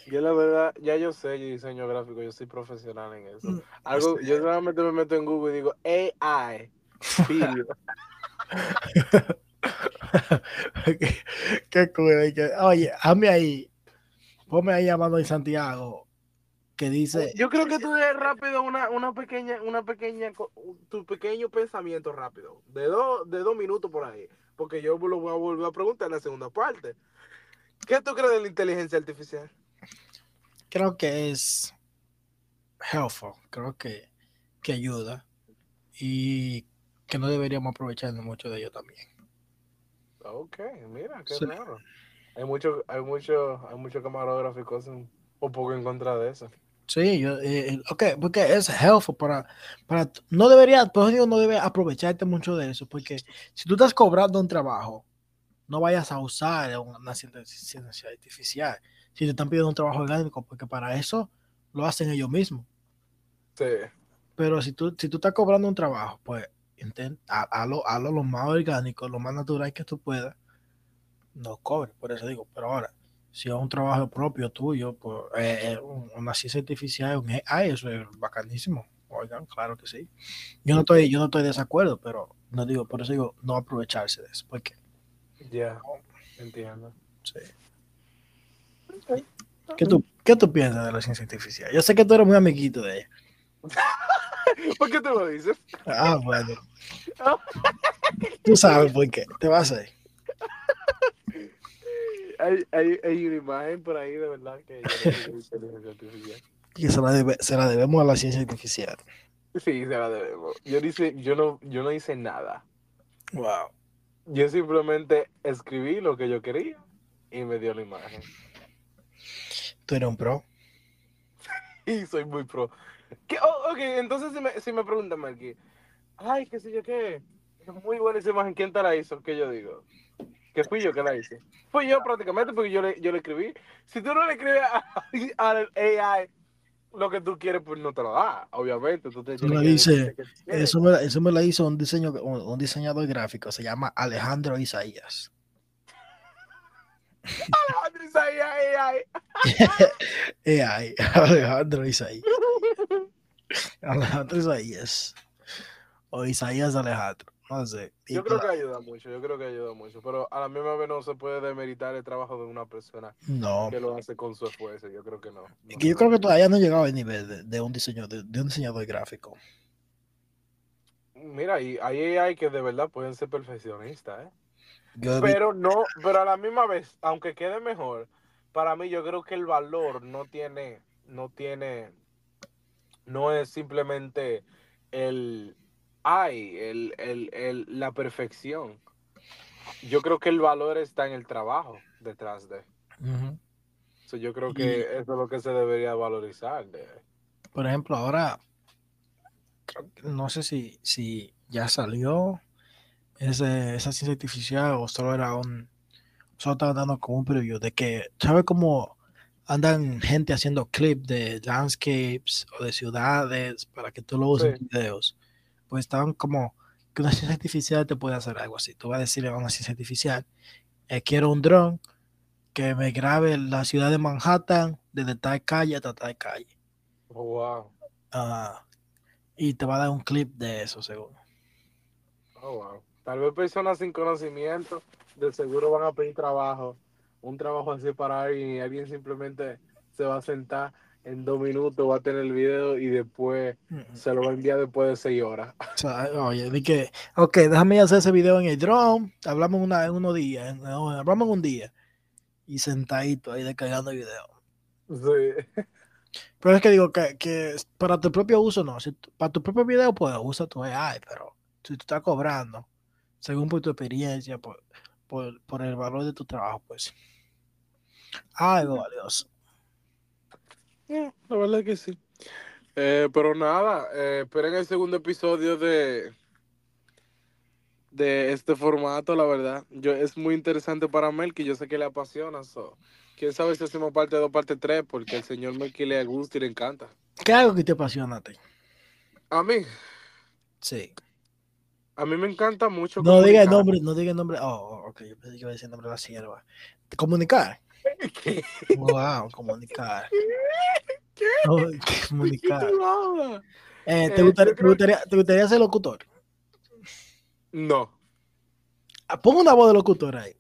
B: Yo la verdad, ya yo sé diseño gráfico, yo soy profesional en eso.
A: Mm,
B: Algo,
A: sé.
B: yo solamente me meto en Google y digo AI.
A: qué, <laughs> qué cool, que- oye, hazme ahí, ponme ahí a mano de Santiago que dice,
B: Yo creo que tú des rápido una, una pequeña, una pequeña, tu pequeño pensamiento rápido, de dos, de dos minutos por ahí, porque yo lo voy a volver a preguntar en la segunda parte. ¿Qué tú crees de la inteligencia artificial?
A: creo que es helpful, creo que, que ayuda y que no deberíamos aprovecharnos mucho de ello también.
B: Ok, mira, qué
A: Sí.
B: raro. Hay mucho, hay mucho, hay mucho camarógrafo y cosas un poco en contra de eso.
A: Sí, yo, eh, eh, ok, porque es helpful para, para, no debería, por eso digo, no debe aprovecharte mucho de eso, porque si tú estás cobrando un trabajo no vayas a usar una inteligencia artificial. Si te están pidiendo un trabajo orgánico, porque para eso lo hacen ellos mismos.
B: Sí.
A: Pero si tú, si tú estás cobrando un trabajo, pues intenta, hazlo, hazlo lo más orgánico, lo más natural que tú puedas. No cobres, por eso digo. Pero ahora, si es un trabajo propio tuyo, pues eh, una ciencia artificial, un AI, eso es bacanísimo. Oigan, claro que sí. Yo no estoy, yo no estoy de desacuerdo, pero no digo, por eso digo, no aprovecharse de eso, porque.
B: Ya, entiendo.
A: Sí. ¿Qué tú, ¿Qué tú piensas de la ciencia artificial? Yo sé que tú eres muy amiguito de ella. <laughs>
B: ¿Por qué te lo dices?
A: Ah, bueno. <laughs> Tú sabes por qué. Te vas a ir.
B: Hay, hay, hay una imagen por ahí de verdad que
A: se la, debe, se la debemos a la ciencia artificial.
B: Sí, se la debemos. Yo, dice, yo, no, yo no hice nada.
A: Wow.
B: Yo simplemente escribí lo que yo quería y me dio la imagen.
A: Tú eres un pro. <laughs>
B: y soy muy pro. ¿Qué? Oh, ok, entonces si me, si me preguntan, Marky, ay, qué sé yo qué, es muy buena esa imagen, ¿quién te la hizo? ¿Qué yo digo? Que fui yo que la hice. Fui yo prácticamente porque yo le, yo le escribí. Si tú no le escribes <laughs> al AI lo que tú quieres, pues no te lo da, obviamente. Tú te
A: me dice, eso, me, eso me la hizo un, diseño, un, un diseñador gráfico, se llama Alejandro Isaías. <laughs>
B: Alejandro Isaías, <laughs> AI.
A: AI, Alejandro Isaías. Alejandro Isaías. O Isaías Alejandro. No sé.
B: Yo creo que ayuda mucho, yo creo que ayuda mucho, pero a la misma vez no se puede demeritar el trabajo de una persona
A: no.
B: que lo hace con su esfuerzo, yo creo que no. no
A: yo creo que todavía no he llegado al nivel de, de un diseño de, de, un diseñador gráfico.
B: Mira, y hay AI que de verdad pueden ser perfeccionistas, ¿eh? pero no, pero a la misma vez, aunque quede mejor, para mí yo creo que el valor no tiene, no tiene, no es simplemente el hay, el, el, el, la perfección. Yo creo que el valor está en el trabajo detrás de. Uh -huh. so, yo creo que y, eso es lo que se debería valorizar. De...
A: Por ejemplo, ahora, no sé si, si ya salió ese, esa ciencia artificial o solo era un, solo estaba dando como un preview de que, ¿sabes cómo andan gente haciendo clips de landscapes o de ciudades para que tú lo uses sí. en videos? Pues estaban como que una ciencia artificial te puede hacer algo así. Tú vas a decirle a una ciencia artificial, eh, quiero un dron que me grabe la ciudad de Manhattan desde tal calle hasta tal calle.
B: Oh, wow.
A: Uh, y te va a dar un clip de eso, seguro.
B: Oh, wow. Tal vez personas sin conocimiento de seguro van a pedir trabajo, un trabajo así para alguien y alguien simplemente se va a sentar en dos minutos, va a tener el video y después mm -hmm. se lo va a enviar después de seis horas.
A: O sea, oye, di que, ok, déjame hacer ese video en el drone, hablamos una, en unos días, no, hablamos en un día y sentadito ahí descargando el video.
B: Sí. <laughs>
A: Pero es que digo que, que para tu propio uso no, si, para tu propio video pues usa tu AI, pero si tú estás cobrando, según por tu experiencia, por, por, por el valor de tu trabajo, pues algo valioso.
B: Yeah, la verdad que sí. Eh, pero nada, eh, esperen el segundo episodio de de este formato, la verdad. Yo, es muy interesante para Melky, yo sé que le apasiona. So. Quién sabe si hacemos parte 2, parte 3, porque al señor Melky le gusta y le encanta.
A: ¿Qué algo que te apasiona a ti?
B: A mí.
A: Sí.
B: A mí me encanta mucho.
A: No diga el nombre, no diga el nombre. Oh, ok, yo pensé que iba a decir el nombre de la sierva. Comunicar.
B: ¿Qué?
A: Wow, comunicar.
B: ¿Qué?
A: Oh, comunicar.
B: ¿Qué
A: eh, ¿te, gustaría, te, gustaría, ¿Te gustaría ser locutor?
B: No.
A: Ah, Pongo una voz de locutor ahí.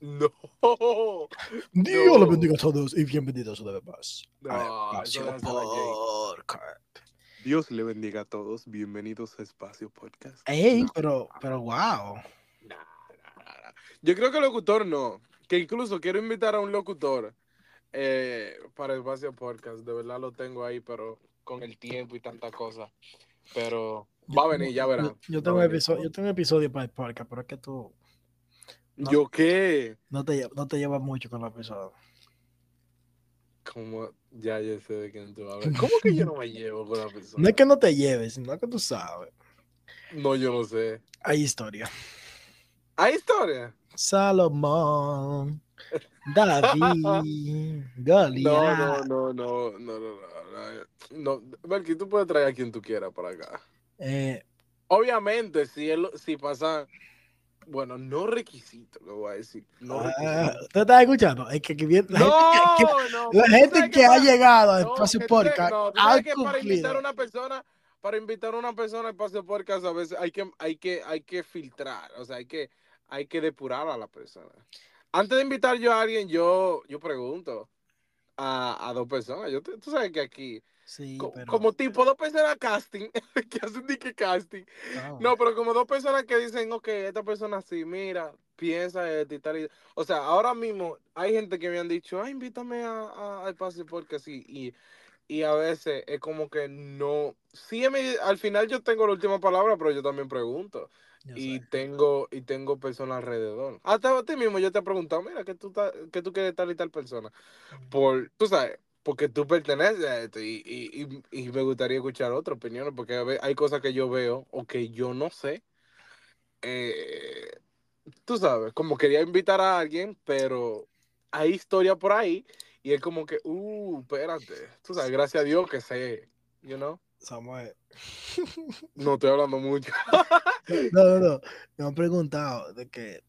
B: No. <laughs>
A: Dios
B: no.
A: los bendiga a todos y bienvenidos una vez más.
B: No,
A: Espacio Podcast.
B: Dios le bendiga a todos. Bienvenidos a Espacio Podcast.
A: Ey,
B: no.
A: pero, pero wow.
B: Yo creo que locutor no. Que incluso quiero invitar a un locutor eh, para Espacio Podcast. De verdad lo tengo ahí, pero con el tiempo y tanta cosa. Pero va a venir, ya verán.
A: Yo, yo tengo, episodio, yo tengo episodio para el podcast, pero es que tú.
B: No, ¿Yo qué?
A: No te, no te llevas mucho con la persona.
B: Como, ya yo sé de quién tú hablas. <laughs> ¿Cómo que yo no me llevo con la persona?
A: No es que no te lleves, sino que tú sabes.
B: No, yo no sé.
A: Hay historia.
B: ¿Hay historia?
A: Salomón, David, <laughs> Goliat.
B: No, no, no, no, no, no, no, no. no. Tú puedes traer a quien tú quieras para acá.
A: Eh,
B: Obviamente, si él, si pasa, bueno, no requisito, lo voy a decir. No
A: ah. ¿Tú estás escuchando? Es que, la
B: No,
A: gente que,
B: no,
A: la gente que ha llegado a
B: no,
A: Espacio
B: sabes-
A: Podcast
B: no,
A: ha
B: que para invitar a una persona, para invitar a una persona a Espacio Podcast, a veces hay que, hay que, hay que filtrar, o sea, hay que, hay que depurar a la persona. Antes de invitar yo a alguien, yo, yo pregunto a, a dos personas. Yo, tú sabes que aquí,
A: Sí,
B: co-
A: pero.
B: como tipo dos personas casting, <laughs> que hacen ni que casting.
A: no.
B: No, pero como dos personas que dicen, ok, esta persona sí, mira, piensa esto y tal. y- O sea, ahora mismo hay gente que me han dicho, ah, invítame a, a, a Espacio Podcast sí, y, y a veces es como que no. Sí, me- al final yo tengo la última palabra, pero yo también pregunto.
A: Yo
B: Y
A: sé.
B: tengo, y tengo personas alrededor. Hasta a ti mismo yo te he preguntado, mira, que tú, que tú quieres tal y tal persona. Por, tú sabes, porque tú perteneces a esto y, y, y, y me gustaría escuchar otras opiniones, porque hay cosas que yo veo o que yo no sé. Eh, tú sabes, como quería invitar a alguien, pero hay historia por ahí y es como que, uh, espérate. Tú sabes, gracias a Dios que sé, you know.
A: Samuel.
B: No estoy hablando mucho. <laughs>
A: No, no, no. Me han preguntado de que,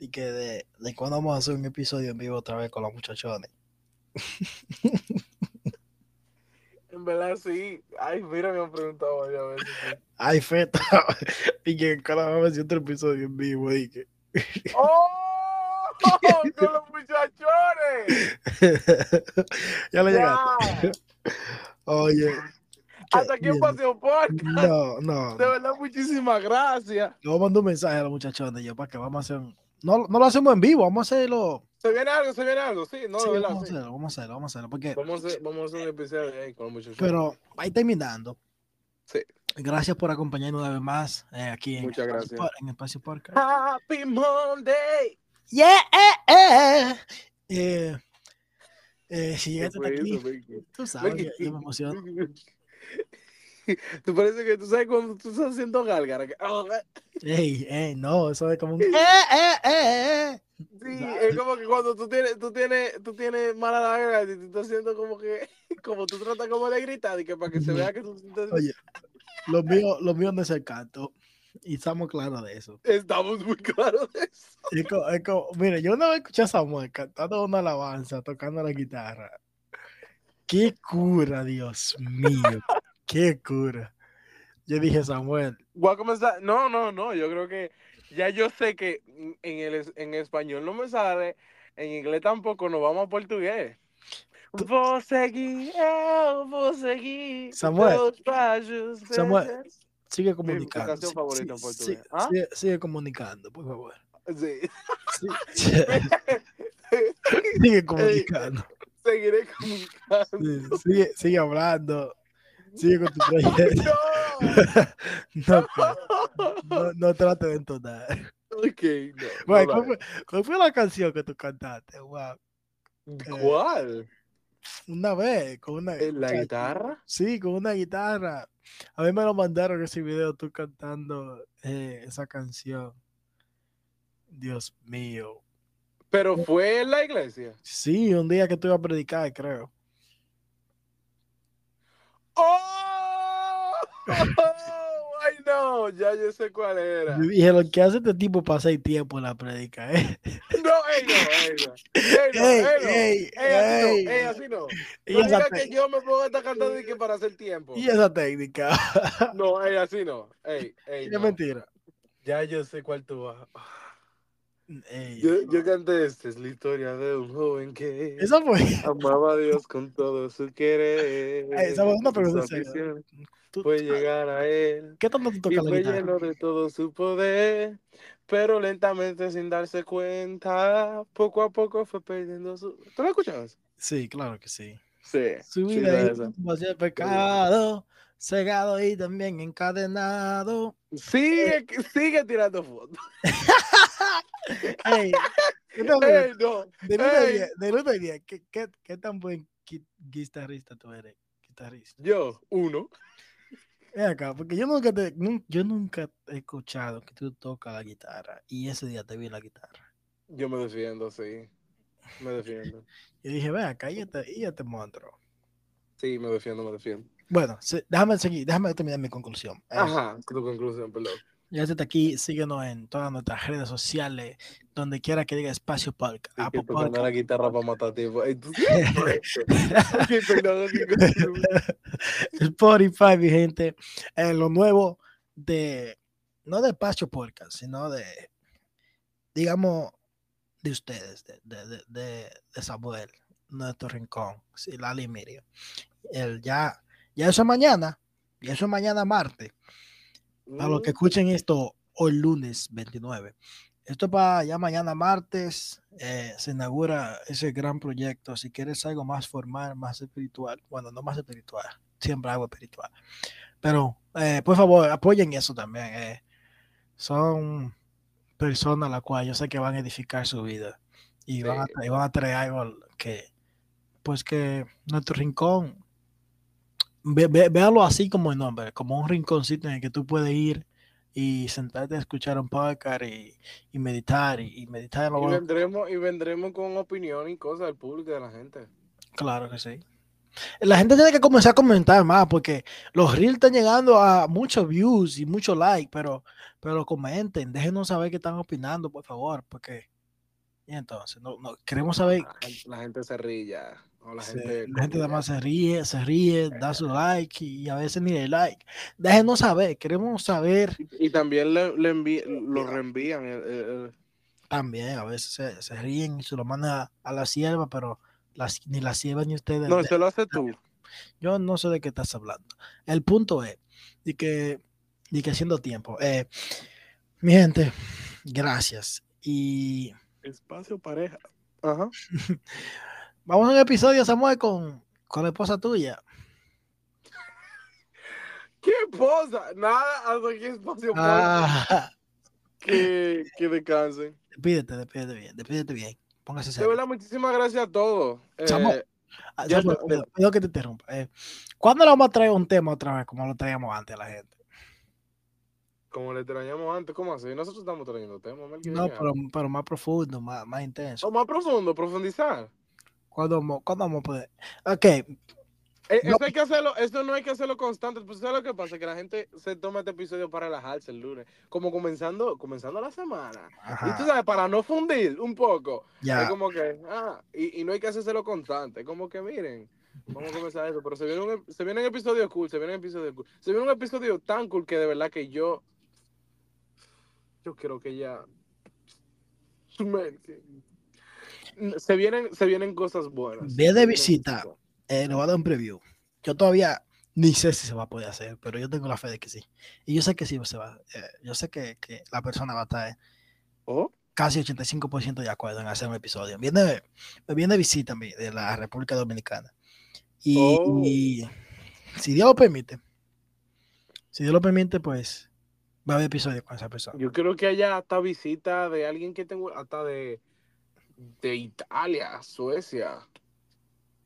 A: de que de, de cuándo vamos a hacer un episodio en vivo otra vez con los muchachones. <laughs>
B: En verdad, sí. Ay, mira, me han preguntado varias veces. sí.
A: Ay, feta. <laughs> y que cada vez vamos a hacer otro episodio en vivo. Y que...
B: ¡Oh! ¡Con los muchachones!
A: ya le llegaste. Oye.
B: Hasta aquí un paseo podcast. <laughs>
A: No, no.
B: De verdad, muchísimas gracias.
A: A mandar un mensaje a los muchachones yo para que vamos a hacer un... No, no lo hacemos en vivo, vamos a hacerlo.
B: Se viene algo, se viene algo, sí, no,
A: Sí,
B: de verdad,
A: vamos a hacerlo, vamos a hacerlo, vamos a hacerlo. Porque,
B: Vamos a, hacer, vamos a hacer un episodio ahí con los muchachos.
A: pero ahí terminando.
B: Sí.
A: Gracias por acompañarnos una vez más eh, aquí en,
B: Muchas
A: Espacio
B: gracias.
A: Pod- en Espacio Podcast.
B: Happy Monday.
A: Yeah, eh, eh. Eh, eh, tú sabes, yo, yo me emociono. <laughs> <laughs>
B: Tú parece que tú sabes cuando tú estás haciendo gálgara. oh, eh,
A: Ey, ey, no, eso es como un... Eh, eh, eh, eh.
B: Sí, es como que cuando tú tienes, tú tienes, tú tienes mala la garganta y tú estás haciendo como que, <laughs> como tú tratas como de gritar y que para que se vea que tú estás-
A: Oye, lo mío, lo mío no es el canto. Y estamos claros de eso.
B: estamos muy claros de eso.
A: Es como, es como- mire, yo una vez escuché a Samuel cantando una alabanza, tocando la guitarra. Qué cura, Dios mío. Qué cura. Yo dije, Samuel,
B: Voy a comenzar, no, no, no, yo creo que ya yo sé que en el en español no me sale, en inglés tampoco, nos vamos a portugués. Seguir, eu vou seguir
A: Samuel, Samuel, sigue comunicando. Sí-
B: favorita en
A: sí-
B: portugués.
A: sí-
B: ¿Ah?
A: sigue, sigue comunicando, por favor.
B: Sí, <laughs> <laughs>
A: sigue comunicando.
B: Seguiré comunicando.
A: Sí, sigue, sigue hablando. Sigue con tu proyecto. <laughs>
B: No. <laughs>
A: No, no, no trate de entonar.
B: Ok, no.
A: Güey,
B: no
A: ¿cuál, fue, cuál fue la canción que tú cantaste? Wow.
B: haré. ¿Cuál?
A: Una vez, con una
B: ¿En la guitarra?
A: Sí, con una guitarra. A mí me lo mandaron ese video, tú cantando eh, esa canción. Dios mío.
B: Pero fue en la iglesia.
A: Sí, un día que tú ibas a predicar, creo.
B: ¡Oh! <laughs> ¡Ay, no! Ya yo sé cuál era.
A: Yo dije, lo que hace este tipo para hacer tiempo en la predica, ¿eh?
B: No, ey, no, ey, no. Ey, no,
A: Ey,
B: ey, no.
A: ey,
B: Ey, así
A: ey.
B: no, ey, así no.
A: Y
B: No
A: esa,
B: digas
A: te-
B: que yo me pongo a estar cantando y que para hacer tiempo.
A: y esa técnica.
B: No, ey, así no. Ey, ey,
A: es
B: no.
A: mentira.
B: Ya yo sé cuál tú vas.
A: Ey,
B: Yo, yo canté esta es la historia de un joven que
A: Esa fue.
B: amaba a Dios con todo su querer.
A: Ey, esa fue una pregunta seria.
B: Fue llegar a él.
A: ¿Qué tanto tú
B: Y
A: tocas la
B: fue
A: guitarra?
B: lleno de todo su poder, pero lentamente sin darse cuenta, poco a poco fue perdiendo su... ¿Tú lo escuchabas?
A: Sí, claro que sí.
B: Sí.
A: Su
B: sí,
A: vida
B: la
A: y hacia el pecado, cegado y también encadenado.
B: Sigue, <laughs> sigue tirando fotos. <laughs>
A: Ey, ¿qué tal, güey?
B: Ey, no.
A: de uno a
B: ey.
A: diez, de uno a diez, ¿qué, qué, qué tan buen gui- guitarrista tú eres? Guitarrista.
B: Yo, uno.
A: Ven acá, porque yo nunca, te, nun- yo nunca he escuchado que tú tocas la guitarra y ese día te vi la guitarra.
B: Yo me defiendo, sí. Me defiendo. <laughs>
A: Y dije, ven acá, y este, y este monstruo.
B: Sí, me defiendo, me defiendo.
A: Bueno, se- déjame seguir, déjame terminar mi conclusión. Eh,
B: Ajá, tu conclusión, perdón.
A: ya está aquí, síguenos en todas nuestras redes sociales, donde quiera que diga Espacio Podcast,
B: que
A: Apple Podcast,
B: la guitarra para matar tiempo. <laughs> <laughs>
A: Spotify, mi gente, en lo nuevo de, no de Espacio Podcast, sino de, digamos, de ustedes, de, de, de, de- Samuel, nuestro rincón, sí, Lali y Miriam. El ya, ya eso es mañana, y eso es mañana martes. Para los que escuchen esto hoy lunes 29. Esto para ya mañana martes eh, se inaugura ese gran proyecto. Si quieres algo más formal, más espiritual, bueno, no más espiritual, siempre algo espiritual. Pero eh, por favor, apoyen eso también. eh. Son personas a las cuales yo sé que van a edificar su vida y, van, a,
B: Sí.
A: y van a traer algo que, pues que nuestro rincón ve- ve- véalo así como el nombre, como un rinconcito en el que tú puedes ir y sentarte a escuchar un podcast y, y meditar y, y meditar
B: Y vendremos, y vendremos con opinión y cosas del público de la gente.
A: Claro que sí. La gente tiene que comenzar a comentar más porque los reels están llegando a muchos views y muchos likes, pero, pero comenten, déjenos saber qué están opinando, por favor, porque y entonces no, no, queremos saber.
B: La gente, la gente se ríe ya. La gente,
A: la gente
B: come
A: nada
B: ya.
A: más se ríe, se ríe, da su like y a veces ni de like. Déjenos saber, queremos saber
B: Y, y también le, le envi- lo reenvían. el- el-
A: también, a veces se, se ríen y se lo mandan a, a la sierva, pero las, ni la sierva ni ustedes.
B: No, eso lo haces tú.
A: Yo no sé de qué estás hablando. El punto es de que, de que haciendo tiempo. eh, mi gente, gracias. Y
B: Espacio pareja. Ajá. <laughs>
A: vamos a un episodio, Samuel, con, con la esposa tuya. <laughs>
B: ¿Qué esposa? Nada, hasta aquí espacio
A: Ah, <laughs>
B: que, que descansen.
A: despídete, despídete bien, despídete bien. Póngase
B: De
A: serio.
B: verdad, muchísimas gracias a todos. Eh,
A: Samuel,
B: ya
A: Samuel, cuidado que te interrumpa. Eh, ¿Cuándo le vamos a traer un tema otra vez como lo traíamos antes a la gente?
B: como le extrañamos antes, ¿cómo así? Nosotros estamos trayendo temas,
A: No, pero, pero más profundo, más, más intenso.
B: O más profundo, profundizar.
A: ¿Cuándo, vamos- cuándo vamos a poder? Ok,
B: Eh,
A: No.
B: Eso hay que hacerlo, esto no hay que hacerlo constante. Pues ¿sabes lo que pasa? Que la gente se toma este episodio para relajarse el lunes. Como comenzando, comenzando la semana. Y tú
A: ajá,
B: sabes, para no fundir un poco.
A: ya.
B: Es como que, ah, y, y no hay que hacérselo constante. Como que, miren, vamos a comenzar eso. Pero se viene un, se viene un episodio cool, se viene un episodio cool. Se viene un episodio tan cool que de verdad que yo, yo creo que ya, se vienen, se vienen cosas buenas.
A: Ve de visita. eh, le voy a dar un preview. Yo todavía ni sé si se va a poder hacer, pero yo tengo la fe de que sí. Y yo sé que sí se va. eh, yo sé que, que la persona va a estar
B: Oh,
A: casi 85% de acuerdo en hacer un episodio. Viene, viene de visita de la República Dominicana. Y,
B: Oh.
A: y si Dios lo permite, si Dios lo permite, pues va a haber episodio con esa persona.
B: Yo creo que haya hasta visita de alguien que tengo, hasta de, de Italia, Suecia.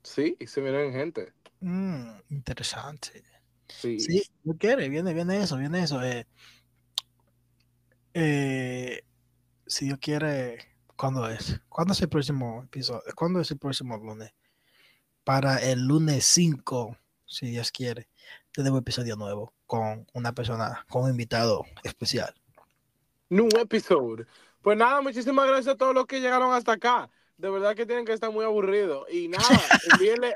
B: Sí, y se vienen gente.
A: Mm, interesante.
B: Sí.
A: Sí, no quiere, viene, viene eso, viene eso. eh. Eh, si Dios quiere, ¿cuándo es? ¿Cuándo es el próximo episodio? ¿Cuándo es el próximo lunes? Para el lunes 5, si Dios quiere, tenemos episodio nuevo con una persona, con un invitado especial.
B: New episode. Pues nada, muchísimas gracias a todos los que llegaron hasta acá. De verdad que tienen que estar muy aburridos. Y nada, <laughs> envíenle,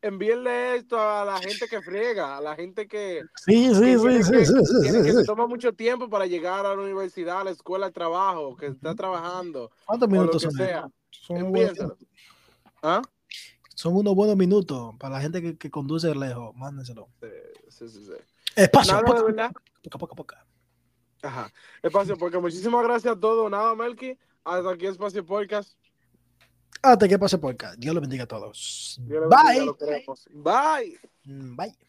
B: envíenle esto a la gente que friega, a la gente que,
A: Sí, sí,
B: que
A: sí,
B: tiene
A: sí,
B: que-
A: sí, sí,
B: tiene
A: sí,
B: que se toma mucho tiempo para llegar a la universidad, a la escuela, al trabajo, que está trabajando,
A: ¿Cuántos minutos son?
B: sea.
A: Son unos, buenos,
B: Envíenselo. ¿Ah?
A: son unos buenos minutos para la gente que, que conduce lejos. Mándenselo.
B: Sí, sí, sí.
A: Espacio,
B: Nada,
A: poca, poca, poca.
B: Ajá. Espacio Podcast. Muchísimas gracias a todos. Nada, Melky. Hasta aquí Espacio Podcast.
A: Hasta que pase acá. Dios lo bendiga a todos.
B: Bendiga,
A: Bye.
B: Bye.
A: Mm, Bye.